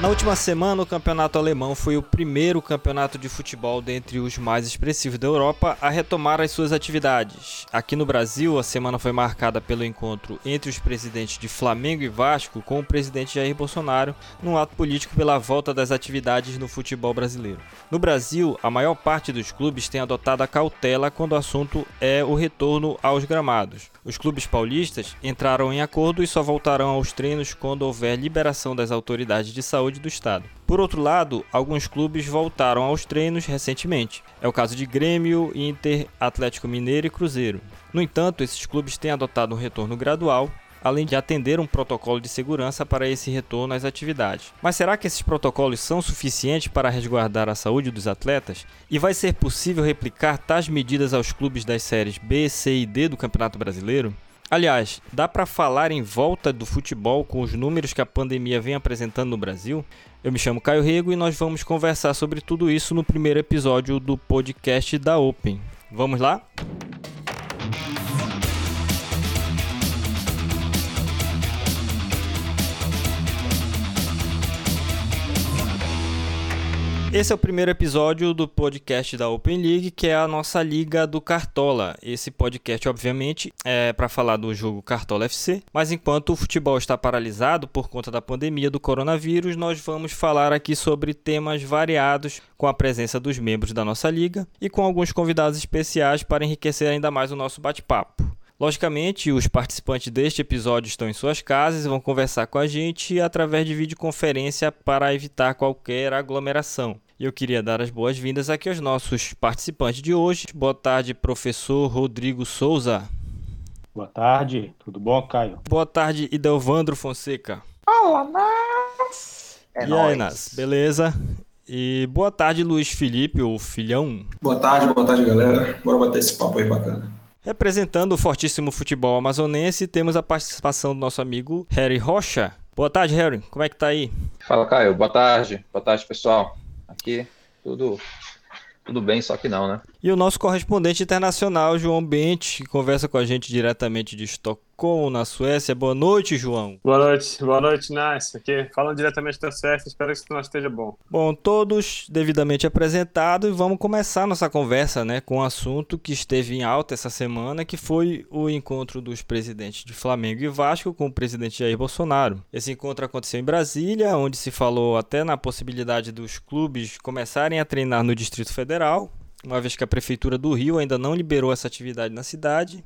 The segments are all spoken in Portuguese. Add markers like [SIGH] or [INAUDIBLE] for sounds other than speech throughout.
Na última semana, o campeonato alemão foi o primeiro campeonato de futebol dentre os mais expressivos da Europa a retomar as suas atividades. Aqui no Brasil, a semana foi marcada pelo encontro entre os presidentes de Flamengo e Vasco com o presidente Jair Bolsonaro, num ato político pela volta das atividades no futebol brasileiro. No Brasil, a maior parte dos clubes tem adotado a cautela quando o assunto é o retorno aos gramados. Os clubes paulistas entraram em acordo e só voltarão aos treinos quando houver liberação das autoridades de saúde do estado. Por outro lado, alguns clubes voltaram aos treinos recentemente. É o caso de Grêmio, Inter, Atlético Mineiro e Cruzeiro. No entanto, esses clubes têm adotado um retorno gradual além de atender um protocolo de segurança para esse retorno às atividades. Mas será que esses protocolos são suficientes para resguardar a saúde dos atletas? E vai ser possível replicar tais medidas aos clubes das séries B, C e D do Campeonato Brasileiro? Aliás, dá para falar em volta do futebol com os números que a pandemia vem apresentando no Brasil? Eu me chamo Caio Rego e nós vamos conversar sobre tudo isso no primeiro episódio do podcast da Open. Vamos lá? Esse é o primeiro episódio do podcast da Open League, que é a nossa liga do Cartola. Esse podcast, obviamente, é para falar do jogo Cartola FC, mas enquanto o futebol está paralisado por conta da pandemia do coronavírus, nós vamos falar aqui sobre temas variados com a presença dos membros da nossa liga e com alguns convidados especiais para enriquecer ainda mais o nosso bate-papo. Logicamente, os participantes deste episódio estão em suas casas e vão conversar com a gente através de videoconferência para evitar qualquer aglomeração. E eu queria dar as boas-vindas aqui aos nossos participantes de hoje. Boa tarde, professor Rodrigo Souza. Boa tarde, tudo bom, Caio? Boa tarde, Idelvandro Fonseca. Olá, Nas! É e nóis. aí, Nas, beleza? E boa tarde, Luiz Felipe, o filhão. Boa tarde, boa tarde, galera. Bora bater esse papo aí bacana. Representando o fortíssimo futebol amazonense, temos a participação do nosso amigo Harry Rocha. Boa tarde, Harry. Como é que tá aí? Fala, Caio. Boa tarde. Boa tarde, pessoal. Aqui, tudo tudo bem, só que não, né? E o nosso correspondente internacional, João Bente, que conversa com a gente diretamente de Estocolmo Stockholm, na Suécia. Boa noite, João. Boa noite, boa noite, Nice. Aqui, falando diretamente da Suécia, espero que isso esteja bom. Bom, todos devidamente apresentados e vamos começar nossa conversa, né, com um assunto que esteve em alta essa semana, que foi o encontro dos presidentes de Flamengo e Vasco com o presidente Jair Bolsonaro. Esse encontro aconteceu em Brasília, onde se falou até na possibilidade dos clubes começarem a treinar no Distrito Federal, uma vez que a prefeitura do Rio ainda não liberou essa atividade na cidade.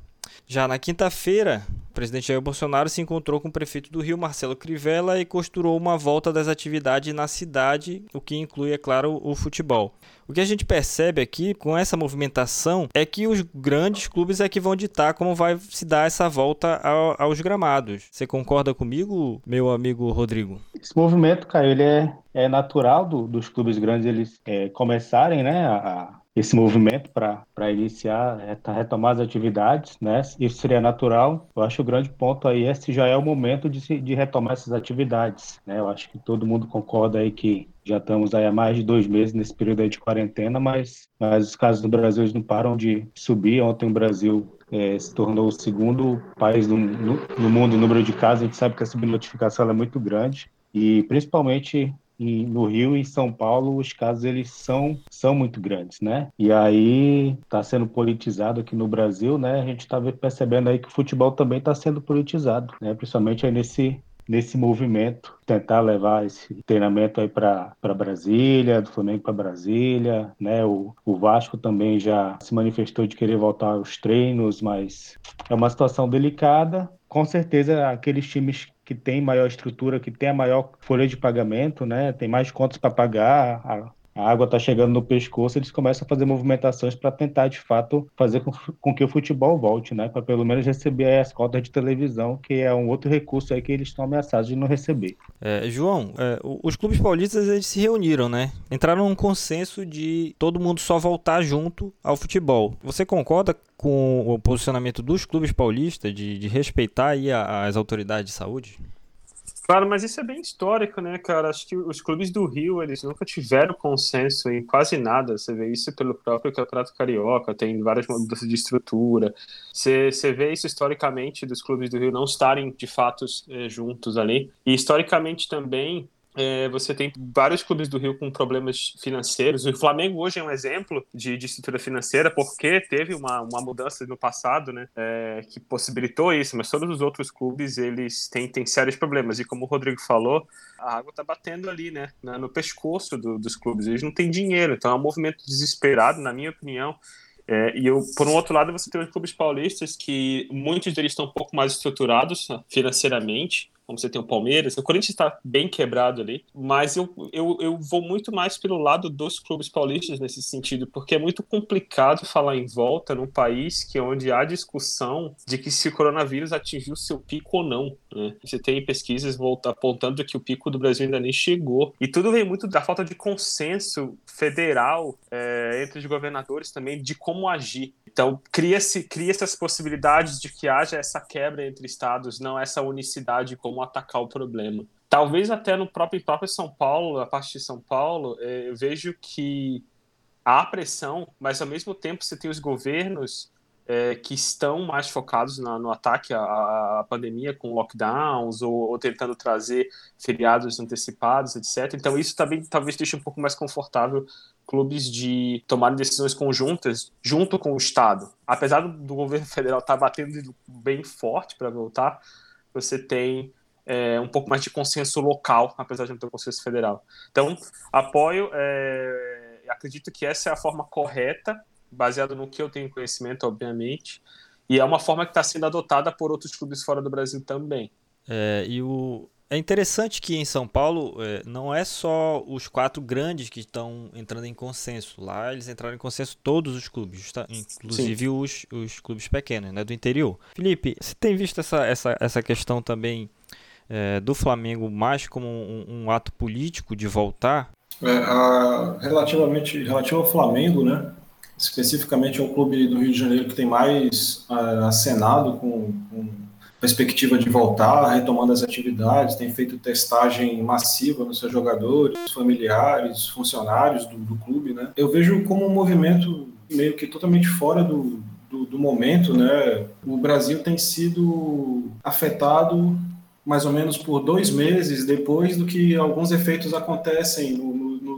Já na quinta-feira, o presidente Jair Bolsonaro se encontrou com o prefeito do Rio, Marcelo Crivella, e costurou uma volta das atividades na cidade, o que inclui, é claro, o futebol. O que a gente percebe aqui com essa movimentação é que os grandes clubes é que vão ditar como vai se dar essa volta ao, aos gramados. Você concorda comigo, meu amigo Rodrigo? Esse movimento, Caio, ele é, é natural do, dos clubes grandes eles é, começarem né, a, esse movimento para iniciar, retomar as atividades, né? Isso seria natural. Eu acho que o grande ponto aí é se já é o momento de, de retomar essas atividades, né? Eu acho que todo mundo concorda aí que já estamos aí há mais de dois meses nesse período aí de quarentena, mas, mas os casos no Brasil não param de subir. Ontem o Brasil é, se tornou o segundo país no, no, no mundo em número de casos. A gente sabe que a subnotificação é muito grande e principalmente e no Rio e São Paulo os casos eles são, são muito grandes, né? E aí está sendo politizado aqui no Brasil, né? A gente está percebendo aí que o futebol também está sendo politizado, né? Principalmente aí nesse nesse movimento, tentar levar esse treinamento aí para Brasília, do Flamengo para Brasília, né? O, o Vasco também já se manifestou de querer voltar aos treinos, mas é uma situação delicada. Com certeza, aqueles times que tem maior estrutura, que tem a maior folha de pagamento, né? Tem mais contas para pagar, a, água está chegando no pescoço, eles começam a fazer movimentações para tentar, de fato, fazer com, com, que o futebol volte, né? Para pelo menos receber as cotas de televisão, que é um outro recurso aí que eles estão ameaçados de não receber. É, João, é, os clubes paulistas eles se reuniram, né? Entraram num consenso de todo mundo só voltar junto ao futebol. Você concorda com o posicionamento dos clubes paulistas de, de respeitar aí as autoridades de saúde? Claro, mas isso é bem histórico, né, cara? Acho que os clubes do Rio, eles nunca tiveram consenso em quase nada. Você vê isso pelo próprio Campeonato Carioca, tem várias mudanças de estrutura. Você, você vê isso historicamente dos clubes do Rio não estarem, de fato, eh, juntos ali. E historicamente também, é, você tem vários clubes do Rio com problemas financeiros. O Flamengo hoje é um exemplo de, de estrutura financeira, porque teve uma, uma mudança no passado, né, é, que possibilitou isso, mas todos os outros clubes, eles têm, têm sérios problemas. E como o Rodrigo falou, a água está batendo ali, né, no pescoço do, dos clubes. Eles não têm dinheiro, então é um movimento desesperado, na minha opinião, é, e eu, por um outro lado, você tem os clubes paulistas que muitos deles estão um pouco mais estruturados né, financeiramente, como você tem o Palmeiras. O Corinthians está bem quebrado ali, mas eu, eu, eu vou muito mais pelo lado dos clubes paulistas nesse sentido, porque é muito complicado falar em volta num país que é onde há discussão de que se o coronavírus atingiu seu pico ou não. Né? Você tem pesquisas apontando que o pico do Brasil ainda nem chegou. E tudo vem muito da falta de consenso federal é, entre os governadores também de como agir. Então, cria-se cria essas possibilidades de que haja essa quebra entre estados, não essa unicidade como atacar o problema. Talvez até no próprio, próprio São Paulo, a parte de São Paulo, é, eu vejo que há pressão, mas ao mesmo tempo você tem os governos é, que estão mais focados na, no ataque à, à, pandemia, com lockdowns ou, ou, tentando trazer feriados antecipados, etc. Então, isso também talvez deixe um pouco mais confortável clubes de tomarem decisões conjuntas junto com o Estado. Apesar do, do governo federal estar tá batendo bem forte para voltar, você tem é, um pouco mais de consenso local, apesar de não ter um consenso federal. Então, apoio, é, acredito que essa é a forma correta baseado no que eu tenho conhecimento, obviamente, e é uma forma que está sendo adotada por outros clubes fora do Brasil também. É, e o, é interessante que em São Paulo é, não é só os quatro grandes que estão entrando em consenso. Lá eles entraram em consenso todos os clubes, inclusive os, os clubes pequenos, né, do interior. Felipe, você tem visto essa, essa, essa questão também é, do Flamengo mais como um, um ato político de voltar? É, a, relativamente relativo ao Flamengo, né? especificamente é um clube do Rio de Janeiro que tem mais uh, acenado com, com, perspectiva de voltar, retomando as atividades, tem feito testagem massiva nos seus jogadores, familiares, funcionários do, do clube, né? Eu vejo como um movimento meio que totalmente fora do, do, do momento, né? O Brasil tem sido afetado mais ou menos por dois meses depois do que alguns efeitos acontecem no,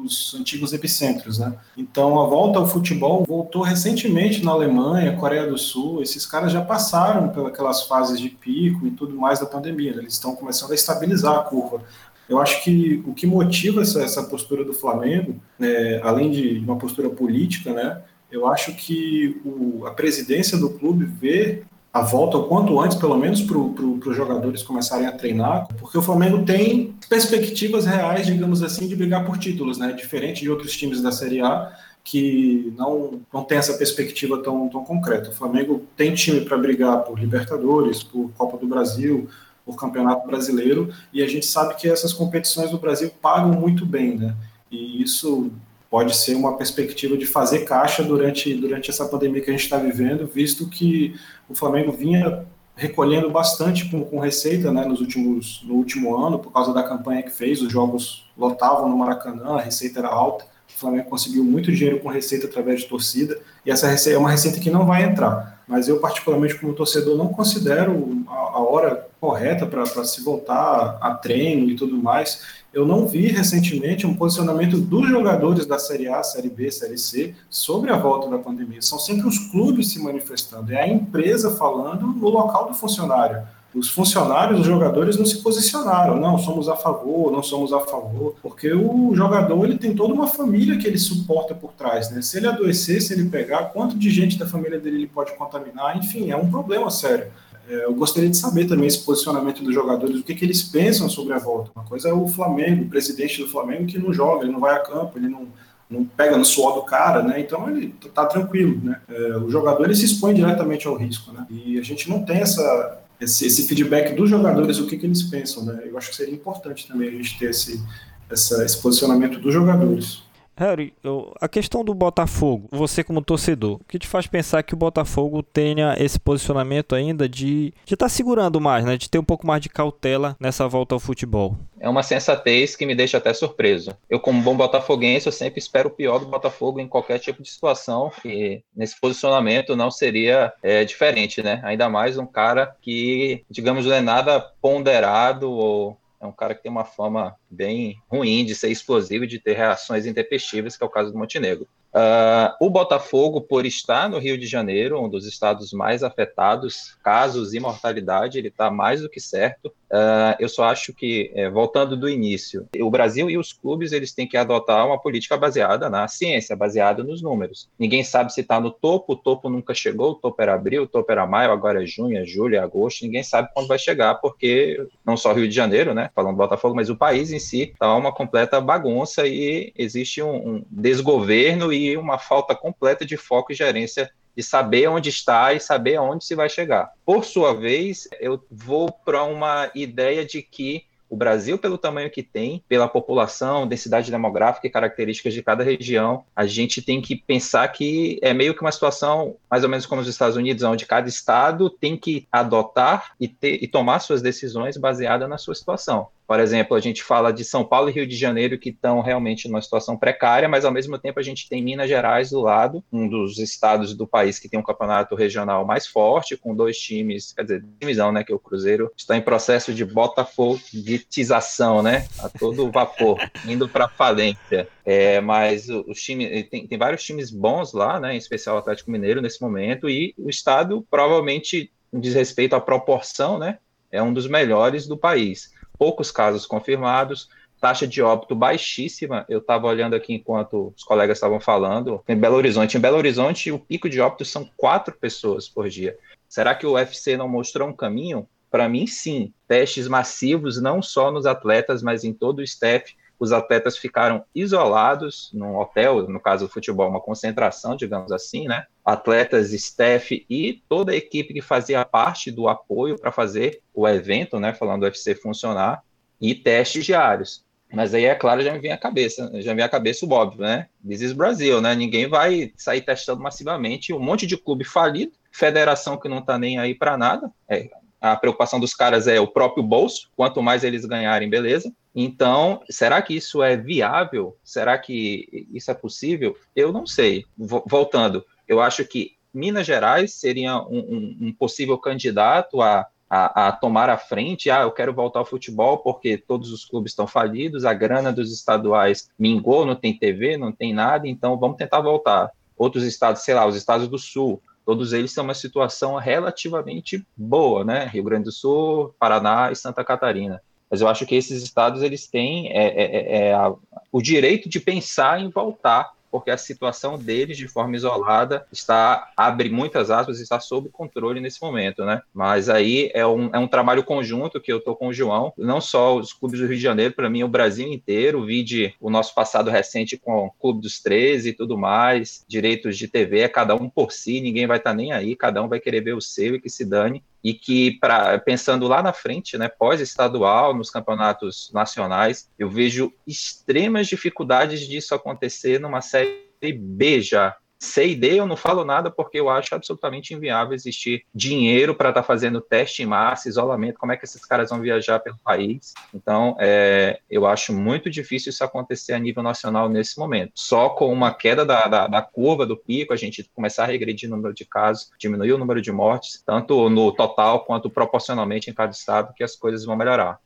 os antigos epicentros, né? Então a volta ao futebol voltou recentemente na Alemanha, Coreia do Sul. Esses caras já passaram pelas fases de pico e tudo mais da pandemia. Né? Eles estão começando a estabilizar a curva. Eu acho que o que motiva essa, essa postura do Flamengo, né, além de uma postura política, né, eu acho que o, a presidência do clube vê a volta o quanto antes, pelo menos para pro, os jogadores começarem a treinar, porque o Flamengo tem perspectivas reais, digamos assim, de brigar por títulos, né? Diferente de outros times da Série A que não, não tem essa perspectiva tão, tão concreta. O Flamengo tem time para brigar por Libertadores, por Copa do Brasil, por Campeonato Brasileiro, e a gente sabe que essas competições do Brasil pagam muito bem, né? E isso pode ser uma perspectiva de fazer caixa durante, durante essa pandemia que a gente está vivendo, visto que o Flamengo vinha recolhendo bastante com, com receita né, nos últimos, no último ano, por causa da campanha que fez, os jogos lotavam no Maracanã, a receita era alta, o Flamengo conseguiu muito dinheiro com receita através de torcida, e essa receita é uma receita que não vai entrar. Mas eu, particularmente, como torcedor, não considero a, a hora correta para se voltar a treino e tudo mais. Eu não vi recentemente um posicionamento dos jogadores da Série A, Série B, Série C sobre a volta da pandemia. São sempre os clubes se manifestando, é a empresa falando no local do funcionário os funcionários, os jogadores não se posicionaram, não, somos a favor, não somos a favor, porque o jogador ele tem toda uma família que ele suporta por trás, né? Se ele adoecer, se ele pegar, quanto de gente da família dele ele pode contaminar, enfim, é um problema sério. É, eu gostaria de saber também esse posicionamento dos jogadores, o que, que eles pensam sobre a volta. Uma coisa é o Flamengo, o presidente do Flamengo que não joga, ele não vai a campo, ele não não pega no suor do cara, né? Então ele tá tranquilo, né? É, o jogador ele se expõe diretamente ao risco, né? E a gente não tem essa esse, esse feedback dos jogadores, o que, que eles pensam, né? Eu acho que seria importante também a gente ter esse, essa, esse posicionamento dos jogadores. Harry, eu, a questão do Botafogo, você como torcedor, o que te faz pensar que o Botafogo tenha esse posicionamento ainda de estar tá segurando mais, né? De ter um pouco mais de cautela nessa volta ao futebol? É uma sensatez que me deixa até surpreso. Eu, como bom botafoguense, eu sempre espero o pior do Botafogo em qualquer tipo de situação e nesse posicionamento não seria é, diferente, né? Ainda mais um cara que, digamos, não é nada ponderado ou é um cara que tem uma fama bem ruim de ser explosivo e de ter reações intempestivas, que é o caso do Montenegro. Uh, o Botafogo, por estar no Rio de Janeiro, um dos estados mais afetados, casos e mortalidade, ele está mais do que certo. Uh, eu só acho que, é, voltando do início, o Brasil e os clubes eles têm que adotar uma política baseada na ciência, baseada nos números. Ninguém sabe se está no topo, o topo nunca chegou, o topo era abril, o topo era maio, agora é junho, é julho, é agosto, ninguém sabe quando vai chegar, porque não só Rio de Janeiro, né, falando do Botafogo, mas o país em si está uma completa bagunça e existe um, um desgoverno e uma falta completa de foco e gerência de saber onde está e saber aonde se vai chegar. Por sua vez, eu vou para uma ideia de que o Brasil, pelo tamanho que tem, pela população, densidade demográfica e características de cada região, a gente tem que pensar que é meio que uma situação mais ou menos como os Estados Unidos, onde cada estado tem que adotar e, ter, e tomar suas decisões baseadas na sua situação. Por exemplo, a gente fala de São Paulo e Rio de Janeiro que estão realmente numa situação precária, mas ao mesmo tempo a gente tem Minas Gerais do lado, um dos estados do país que tem um campeonato regional mais forte, com dois times, quer dizer, divisão, né, que é o Cruzeiro está em processo de botafoguetização, né, a todo vapor, [LAUGHS] indo para falência. É, mas os times tem, tem vários times bons lá, né, em especial o Atlético Mineiro nesse momento, e o estado provavelmente diz respeito à proporção, né, é um dos melhores do país poucos casos confirmados, taxa de óbito baixíssima. Eu estava olhando aqui enquanto os colegas estavam falando. Em Belo Horizonte, em Belo Horizonte, o pico de óbito são quatro pessoas por dia. Será que o UFC não mostrou um caminho? Para mim, sim. Testes massivos, não só nos atletas, mas em todo o staff. Os atletas ficaram isolados num hotel, no caso do futebol, uma concentração, digamos assim, né? Atletas, staff e toda a equipe que fazia parte do apoio para fazer o evento, né? Falando do UFC funcionar, e testes diários. Mas aí, é claro, já me vem a cabeça, já me vem a cabeça o óbvio, né? This is Brasil, né? Ninguém vai sair testando massivamente, um monte de clube falido, federação que não está nem aí para nada. É, a preocupação dos caras é o próprio bolso, quanto mais eles ganharem, beleza. Então, será que isso é viável? Será que isso é possível? Eu não sei. Voltando, eu acho que Minas Gerais seria um, um, um possível candidato a, a, a, tomar a frente. Ah, eu quero voltar ao futebol porque todos os clubes estão falidos, a grana dos estaduais mingou, não tem TV, não tem nada, então vamos tentar voltar. Outros estados, sei lá, os estados do Sul, todos eles têm uma situação relativamente boa, né? Rio Grande do Sul, Paraná e Santa Catarina. Mas eu acho que esses estados eles têm é, é, é, é o direito de pensar em voltar porque a situação deles de forma isolada está, abre muitas aspas, está sob controle nesse momento, né? Mas aí é um, é um trabalho conjunto que eu estou com o João, não só os clubes do Rio de Janeiro, para mim o Brasil inteiro, vide o nosso passado recente com o Clube dos 13 e tudo mais, direitos de TV, é cada um por si, ninguém vai estar tá nem aí, cada um vai querer ver o seu e que se dane e que, pensando lá na frente, né, pós-estadual, nos campeonatos nacionais, eu vejo extremas dificuldades disso acontecer numa série B já, C e D eu não falo nada porque eu acho absolutamente inviável existir dinheiro para estar tá fazendo teste em massa, isolamento, como é que esses caras vão viajar pelo país? Então, é, eu acho muito difícil isso acontecer a nível nacional nesse momento. Só com uma queda da, da, da curva do pico, a gente começar a regredir o número de casos, diminuir o número de mortes, tanto no total quanto proporcionalmente em cada estado, que as coisas vão melhorar.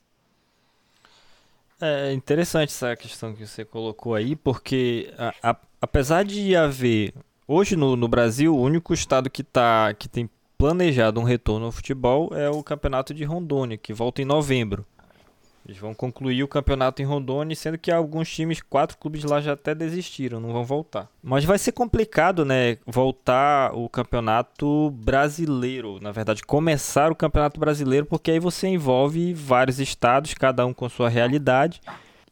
É interessante essa questão que você colocou aí, porque a, a, apesar de haver hoje no, no Brasil o único estado que tá que tem planejado um retorno ao futebol é o campeonato de Rondônia, que volta em novembro. Eles vão concluir o campeonato em Rondônia, sendo que alguns times, quatro clubes lá já até desistiram, não vão voltar. Mas vai ser complicado, né, voltar o campeonato brasileiro, na verdade, começar o campeonato brasileiro, porque aí você envolve vários estados, cada um com sua realidade,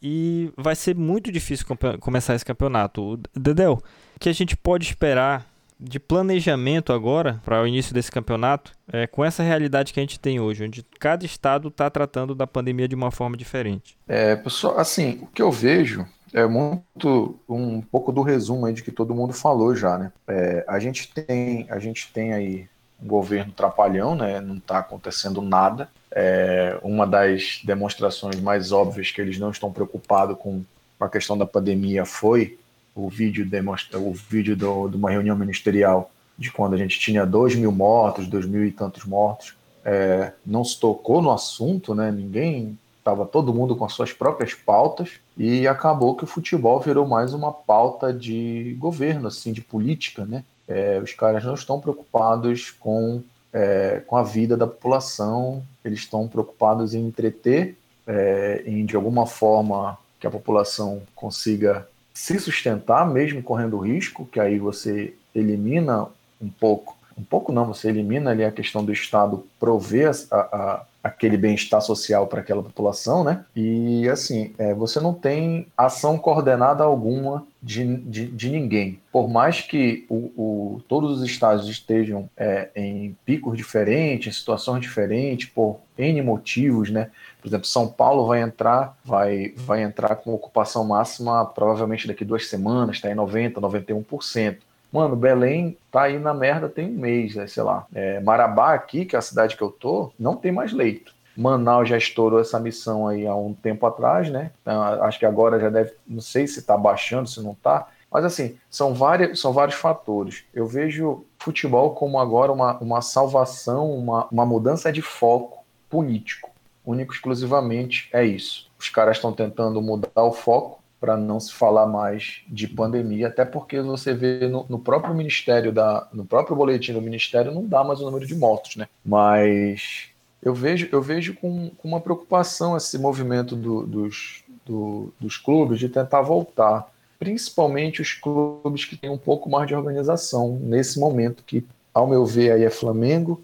e vai ser muito difícil começar esse campeonato. Dedel, o que a gente pode esperar de planejamento agora para o início desse campeonato, é, com essa realidade que a gente tem hoje, onde cada estado está tratando da pandemia de uma forma diferente? É, pessoal, assim, o que eu vejo é muito um pouco do resumo aí de que todo mundo falou já, né? É, a gente tem a gente tem aí um governo trapalhão, né? Não está acontecendo nada. É, uma das demonstrações mais óbvias que eles não estão preocupados com a questão da pandemia foi o vídeo demonstra o vídeo do, de uma reunião ministerial de quando a gente tinha dois mil mortos, dois mil e tantos mortos, é, não se tocou no assunto, né? Ninguém estava todo mundo com as suas próprias pautas e acabou que o futebol virou mais uma pauta de governo, assim, de política, né? É, os caras não estão preocupados com, é, com a vida da população, eles estão preocupados em entreter, é, em de alguma forma que a população consiga se sustentar, mesmo correndo risco, que aí você elimina um pouco, um pouco não, você elimina ali a questão do Estado prover a, a aquele bem-estar social para aquela população, né? E assim, é, você não tem ação coordenada alguma de, de, de ninguém. Por mais que o, o, todos os estados estejam é, em picos diferentes, em situações diferentes, por N motivos, né? Por exemplo, São Paulo vai entrar, vai, vai entrar com ocupação máxima provavelmente daqui duas semanas, está em 90%, 91%. Mano, Belém tá aí na merda tem um mês, né, sei lá. É, Marabá aqui, que é a cidade que eu tô, não tem mais leito. Manaus já estourou essa missão aí há um tempo atrás, né? Então, acho que agora já deve, não sei se está baixando, se não está. Mas assim, são, várias, são vários fatores. Eu vejo futebol como agora uma, uma salvação, uma, uma mudança de foco político. Único exclusivamente é isso. Os caras estão tentando mudar o foco para não se falar mais de pandemia, até porque você vê no, no, próprio ministério da, no próprio boletim do ministério não dá mais o número de mortos, né? Mas eu vejo, eu vejo com, com uma preocupação esse movimento do, dos, do, dos clubes de tentar voltar, principalmente os clubes que têm um pouco mais de organização nesse momento que, ao meu ver, aí é Flamengo,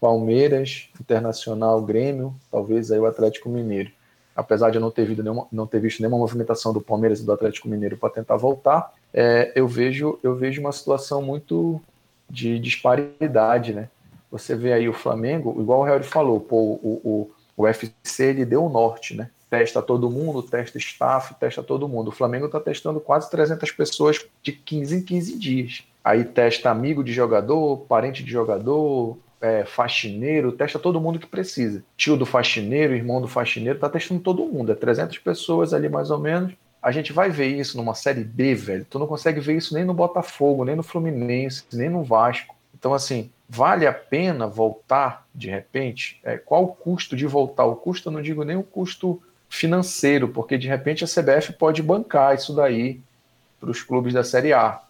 Palmeiras, Internacional, Grêmio, talvez aí o Atlético Mineiro apesar de eu não ter, nenhuma, não ter visto nenhuma movimentação do Palmeiras e do Atlético Mineiro para tentar voltar, é, eu, vejo, eu vejo uma situação muito de disparidade, né? Você vê aí o Flamengo, igual o Harry falou, pô, o, o, o UFC ele deu o norte, né? Testa todo mundo, testa staff, testa todo mundo. O Flamengo está testando quase 300 pessoas de 15 em 15 dias. Aí testa amigo de jogador, parente de jogador, é, faxineiro, testa todo mundo que precisa. Tio do faxineiro, irmão do faxineiro, tá testando todo mundo. É 300 pessoas ali mais ou menos. A gente vai ver isso numa Série B, velho. Tu não consegue ver isso nem no Botafogo, nem no Fluminense, nem no Vasco. Então, assim, vale a pena voltar de repente? É, qual o custo de voltar? O custo, eu não digo nem o custo financeiro, porque de repente a CBF pode bancar isso daí para os clubes da Série A.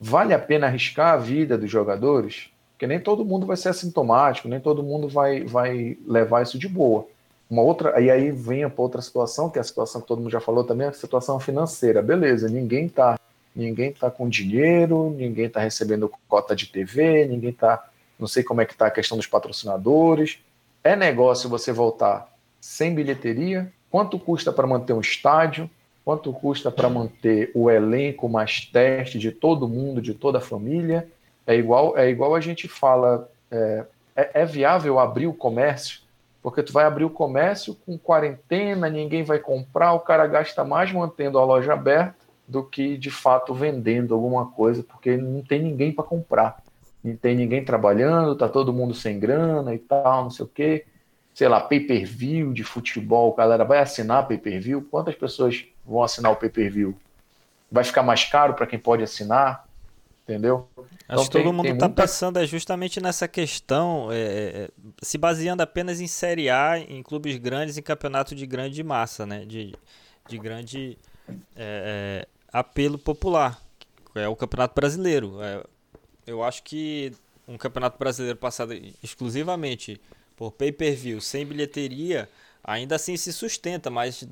Vale a pena arriscar a vida dos jogadores? Porque nem todo mundo vai ser assintomático, nem todo mundo vai, vai levar isso de boa. Uma outra, e aí vem para outra situação, que é a situação que todo mundo já falou também, a situação financeira. Beleza, ninguém está ninguém tá com dinheiro, ninguém está recebendo cota de TV, ninguém está, não sei como é que está a questão dos patrocinadores. É negócio você voltar sem bilheteria? Quanto custa para manter um estádio? Quanto custa para manter o elenco mais teste de todo mundo, de toda a família? É igual, é igual a gente fala, é, é, é viável abrir o comércio? Porque tu vai abrir o comércio com quarentena, ninguém vai comprar, o cara gasta mais mantendo a loja aberta do que de fato vendendo alguma coisa, porque não tem ninguém para comprar. Não tem ninguém trabalhando, tá todo mundo sem grana e tal, não sei o quê. Sei lá, pay-per-view de futebol, galera vai assinar pay-per-view? Quantas pessoas vão assinar o pay-per-view? Vai ficar mais caro para quem pode assinar? Entendeu? Acho então, que todo mundo está muita... pensando é justamente nessa questão, é, é, é, se baseando apenas em Série A, em clubes grandes, em campeonato de grande massa, né? De, de grande é, apelo popular, é o Campeonato Brasileiro. É, eu acho que um Campeonato Brasileiro passado exclusivamente por pay-per-view, sem bilheteria, ainda assim se sustenta, mas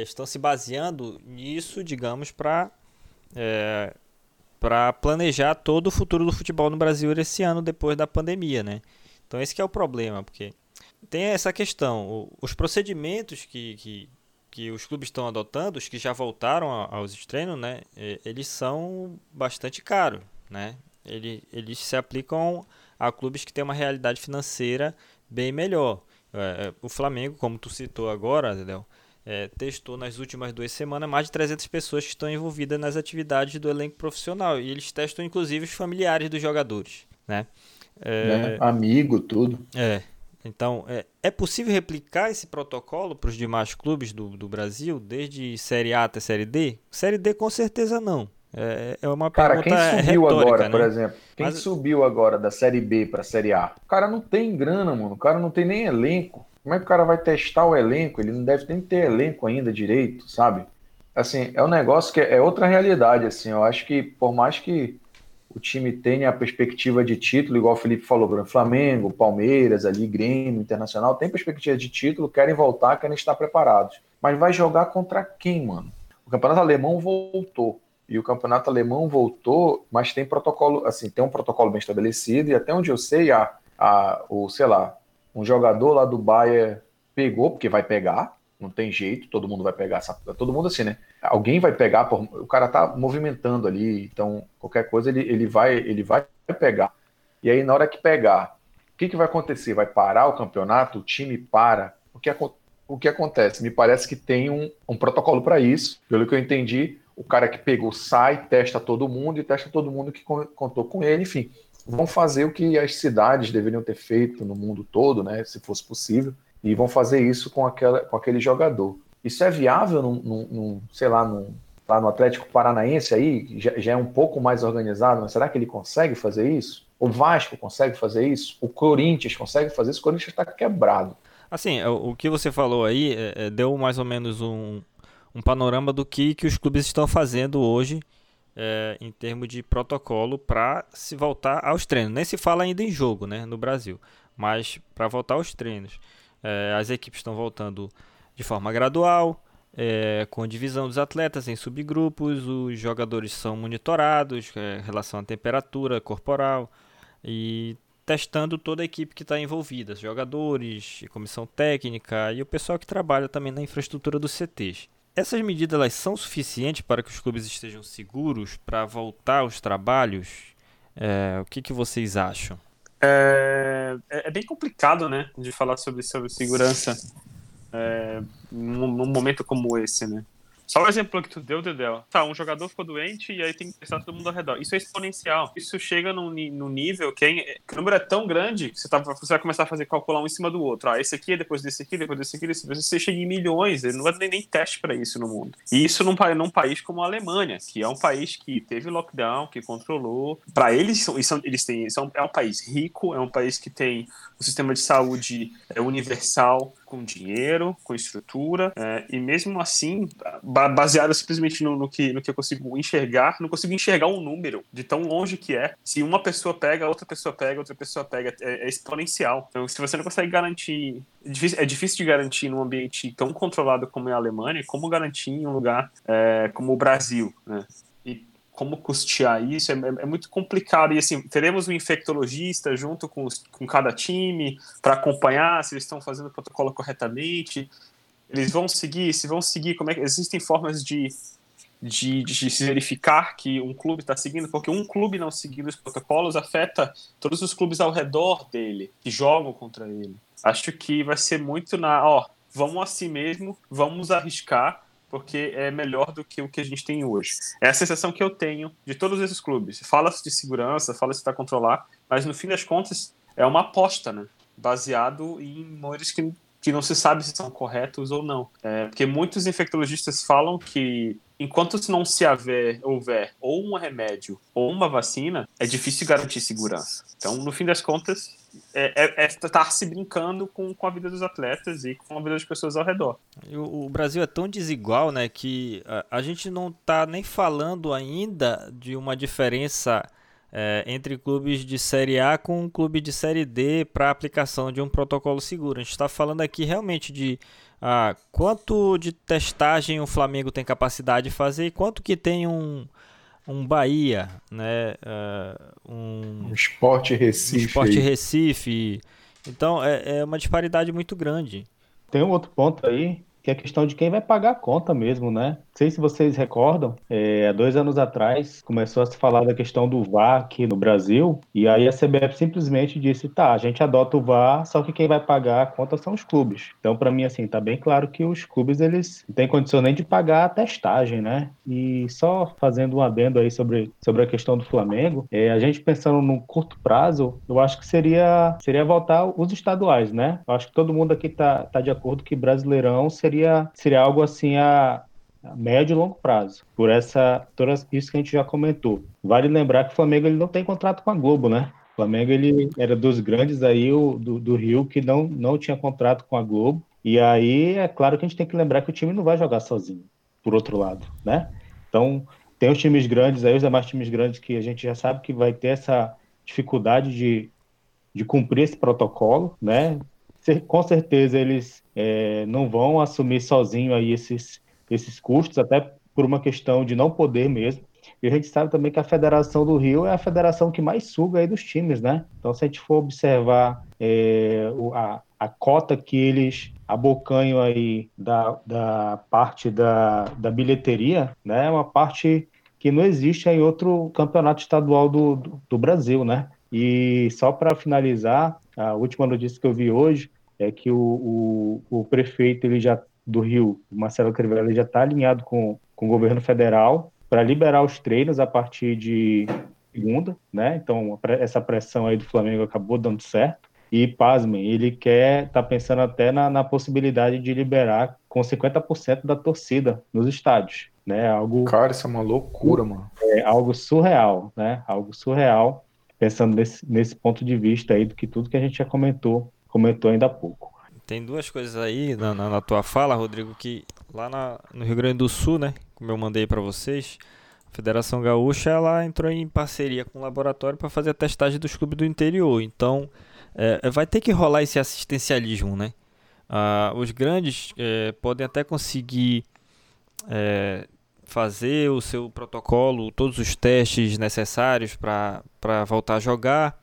estão se baseando nisso, digamos, para para planejar todo o futuro do futebol no Brasil esse ano depois da pandemia, né? Então esse é o problema, porque tem essa questão, os procedimentos que, que, que os clubes estão adotando, os que já voltaram aos treinos, né? Eles são bastante caros, né? Eles, eles se aplicam a clubes que têm uma realidade financeira bem melhor. É, é, o Flamengo, como tu citou agora, Adel, é, testou nas últimas duas semanas mais de 300 pessoas que estão envolvidas nas atividades do elenco profissional. E eles testam inclusive os familiares dos jogadores, né? É, amigo, tudo. É. Então, é, é possível replicar esse protocolo para os demais clubes do, do Brasil, desde Série A até Série D? Série D, com certeza não. É, é uma cara, quem subiu agora, né? por exemplo? Quem Mas... subiu agora da Série B para a Série A? O cara não tem grana, mano. O cara não tem nem elenco. Como é que o cara vai testar o elenco? Ele não deve nem ter elenco ainda direito, sabe? Assim, é um negócio que é outra realidade, assim. Eu acho que por mais que o time tenha a perspectiva de título, igual o Felipe falou, Flamengo, Palmeiras, ali, Grêmio, Internacional, tem perspectiva de título, querem voltar, querem estar preparados. Mas vai jogar contra quem, mano? O campeonato alemão voltou. E o campeonato alemão voltou, mas tem protocolo, assim, tem um protocolo bem estabelecido, e até onde eu sei, a, a, o, sei lá, um jogador lá do Bayern pegou, porque vai pegar, não tem jeito, todo mundo vai pegar, todo mundo assim, né? Alguém vai pegar, o cara tá movimentando ali, então qualquer coisa ele, ele vai ele vai pegar. E aí na hora que pegar, o que, que vai acontecer? Vai parar o campeonato? O time para? O que, o que acontece? Me parece que tem um, um protocolo para isso. Pelo que eu entendi, o cara que pegou sai, testa todo mundo e testa todo mundo que contou com ele, enfim. Vão fazer o que as cidades deveriam ter feito no mundo todo, né? Se fosse possível e vão fazer isso com, aquela, com aquele jogador. Isso é viável, num, num, num sei lá, num, lá no Atlético Paranaense aí, já, já, é um pouco mais organizado, mas será que ele consegue fazer isso? O Vasco consegue fazer isso? O Corinthians consegue fazer isso? O Corinthians está quebrado. Assim, o, o, que você falou aí é, é, deu mais ou menos um, um panorama do que, que os clubes estão fazendo hoje é, em termos de protocolo para se voltar aos treinos. Nem se fala ainda em jogo né, no Brasil, mas para voltar aos treinos. É, as equipes estão voltando de forma gradual, é, com divisão dos atletas em subgrupos, os jogadores são monitorados é, em relação à temperatura corporal e testando toda a equipe que está envolvida, jogadores, comissão técnica e o pessoal que trabalha também na infraestrutura dos CTs. Essas medidas elas são suficientes para que os clubes estejam seguros para voltar aos trabalhos? É, o que, que vocês acham? É, é, é, bem complicado, né, de falar sobre, sobre segurança é, num, num, momento como esse, né? Só o exemplo que tu deu, Dedel. Tá, um jogador ficou doente e aí tem que testar todo mundo ao redor. Isso é exponencial. Isso chega num, num nível que, é, que, o número é tão grande que você, tá, você vai começar a fazer calcular um em cima do outro. Ah, esse aqui, depois desse aqui, depois desse aqui, desse, você chega em milhões. Não vai ter nem teste para isso no mundo. E isso num, num país como a Alemanha, que é um país que teve lockdown, que controlou. Para eles, são, eles têm, são, é um país rico, é um país que tem um sistema de saúde é, universal, com dinheiro, com estrutura, é, e mesmo assim, baseado simplesmente no, no, que, no que eu consigo enxergar, não consigo enxergar um número de tão longe que é. Se uma pessoa pega, outra pessoa pega, outra pessoa pega, é, é exponencial. Então, se você não consegue garantir, é difícil, é difícil de garantir num ambiente tão controlado como é a Alemanha, como garantir em um lugar é, como o Brasil, né? Como custear isso é, é, muito complicado. E assim, teremos um infectologista junto com, com cada time para acompanhar se eles estão fazendo o protocolo corretamente. Eles vão seguir, se vão seguir, como é que existem formas de, de, de se verificar que um clube está seguindo, porque um clube não seguindo os protocolos afeta todos os clubes ao redor dele que jogam contra ele. Acho que vai ser muito na, ó, vamos assim mesmo, vamos arriscar porque é melhor do que o que a gente tem hoje. É a sensação que eu tenho de todos esses clubes. Fala-se de segurança, fala-se para controlar, mas no fim das contas é uma aposta, né? Baseado em números que, que não se sabe se são corretos ou não. É, porque muitos infectologistas falam que enquanto não se haver, houver ou um remédio ou uma vacina, é difícil garantir segurança. Então, no fim das contas, é, é, é estar se brincando com, com a vida dos atletas e com a vida das pessoas ao redor. O, o Brasil é tão desigual, né, que a, a gente não está nem falando ainda de uma diferença é, entre clubes de Série A com um clube de Série D para aplicação de um protocolo seguro. A gente está falando aqui realmente de ah, quanto de testagem o Flamengo tem capacidade de fazer e quanto que tem um, um Bahia, né? Uh, um, um Esporte Recife. Um esporte Recife. Então é, é uma disparidade muito grande. Tem um outro ponto aí que é a questão de quem vai pagar a conta mesmo, né? Não sei se vocês recordam, é, há dois anos atrás começou a se falar da questão do VAR aqui no Brasil, e aí a CBF simplesmente disse: tá, a gente adota o VAR, só que quem vai pagar a conta são os clubes. Então, para mim, assim, tá bem claro que os clubes eles não têm condição nem de pagar a testagem, né? E só fazendo um adendo aí sobre, sobre a questão do Flamengo, é, a gente pensando no curto prazo, eu acho que seria, seria voltar os estaduais, né? Eu acho que todo mundo aqui tá, tá de acordo que Brasileirão seria seria, seria algo assim a, a médio e longo prazo, por essa, tudo isso que a gente já comentou. Vale lembrar que o Flamengo ele não tem contrato com a Globo, né? O Flamengo ele era dos grandes aí o, do, do Rio que não, não tinha contrato com a Globo. E aí é claro que a gente tem que lembrar que o time não vai jogar sozinho, por outro lado, né? Então, tem os times grandes aí, os demais times grandes que a gente já sabe que vai ter essa dificuldade de, de cumprir esse protocolo, né? Com certeza eles é, não vão assumir sozinho aí esses, esses custos, até por uma questão de não poder mesmo. E a gente sabe também que a Federação do Rio é a federação que mais suga aí dos times, né? Então, se a gente for observar é, a, a cota que eles abocanham aí da, da parte da, da bilheteria, né? É uma parte que não existe em outro campeonato estadual do, do, do Brasil, né? E só para finalizar, a última notícia que eu vi hoje é que o, o, o prefeito ele já do Rio, Marcelo Crivella, já está alinhado com, com o governo federal para liberar os treinos a partir de segunda, né? Então, essa pressão aí do Flamengo acabou dando certo. E, pasmem, ele quer, tá pensando até na, na possibilidade de liberar com 50% da torcida nos estádios, né? Algo... Cara, isso é uma loucura, mano. É algo surreal, né? Algo surreal, pensando nesse, nesse ponto de vista aí do que tudo que a gente já comentou, comentou ainda há pouco. Tem duas coisas aí na, na, na tua fala, Rodrigo, que lá na, no Rio Grande do Sul, né, como eu mandei para vocês, a Federação Gaúcha ela entrou em parceria com o laboratório para fazer a testagem dos clubes do interior. Então, é, vai ter que rolar esse assistencialismo, né? Ah, os grandes é, podem até conseguir é, fazer o seu protocolo, todos os testes necessários para voltar a jogar,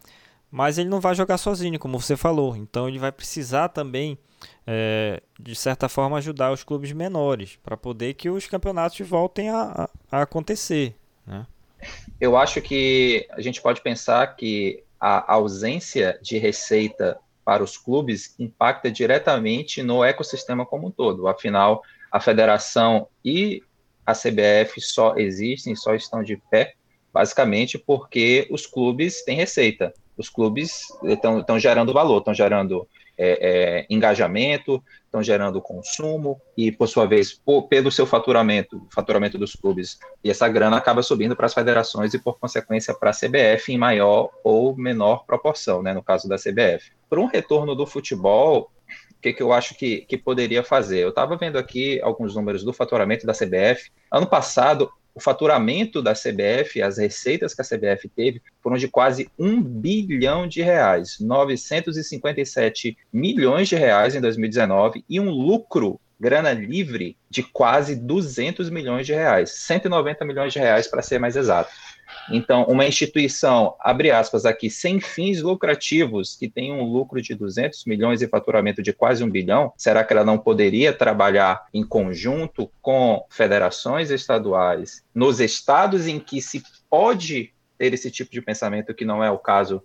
mas ele não vai jogar sozinho, como você falou. Então ele vai precisar também, é, de certa forma, ajudar os clubes menores para poder que os campeonatos voltem a, a acontecer. Né? Eu acho que a gente pode pensar que a ausência de receita para os clubes impacta diretamente no ecossistema como um todo. Afinal, a federação e a CBF só existem, só estão de pé, basicamente porque os clubes têm receita os clubes estão gerando valor, estão gerando é, é, engajamento, estão gerando consumo e, por sua vez, por, pelo seu faturamento, faturamento dos clubes, e essa grana acaba subindo para as federações e, por consequência, para a CBF em maior ou menor proporção, né, no caso da CBF. Para um retorno do futebol, o que, que eu acho que, que poderia fazer? Eu estava vendo aqui alguns números do faturamento da CBF. Ano passado, o faturamento da CBF, as receitas que a CBF teve, foram de quase um bilhão de reais, 957 milhões de reais em 2019 e um lucro grana livre de quase 200 milhões de reais, 190 milhões de reais para ser mais exato. Então, uma instituição, abre aspas aqui, sem fins lucrativos, que tem um lucro de 200 milhões e faturamento de quase um bilhão, será que ela não poderia trabalhar em conjunto com federações estaduais, nos estados em que se pode ter esse tipo de pensamento, que não é o caso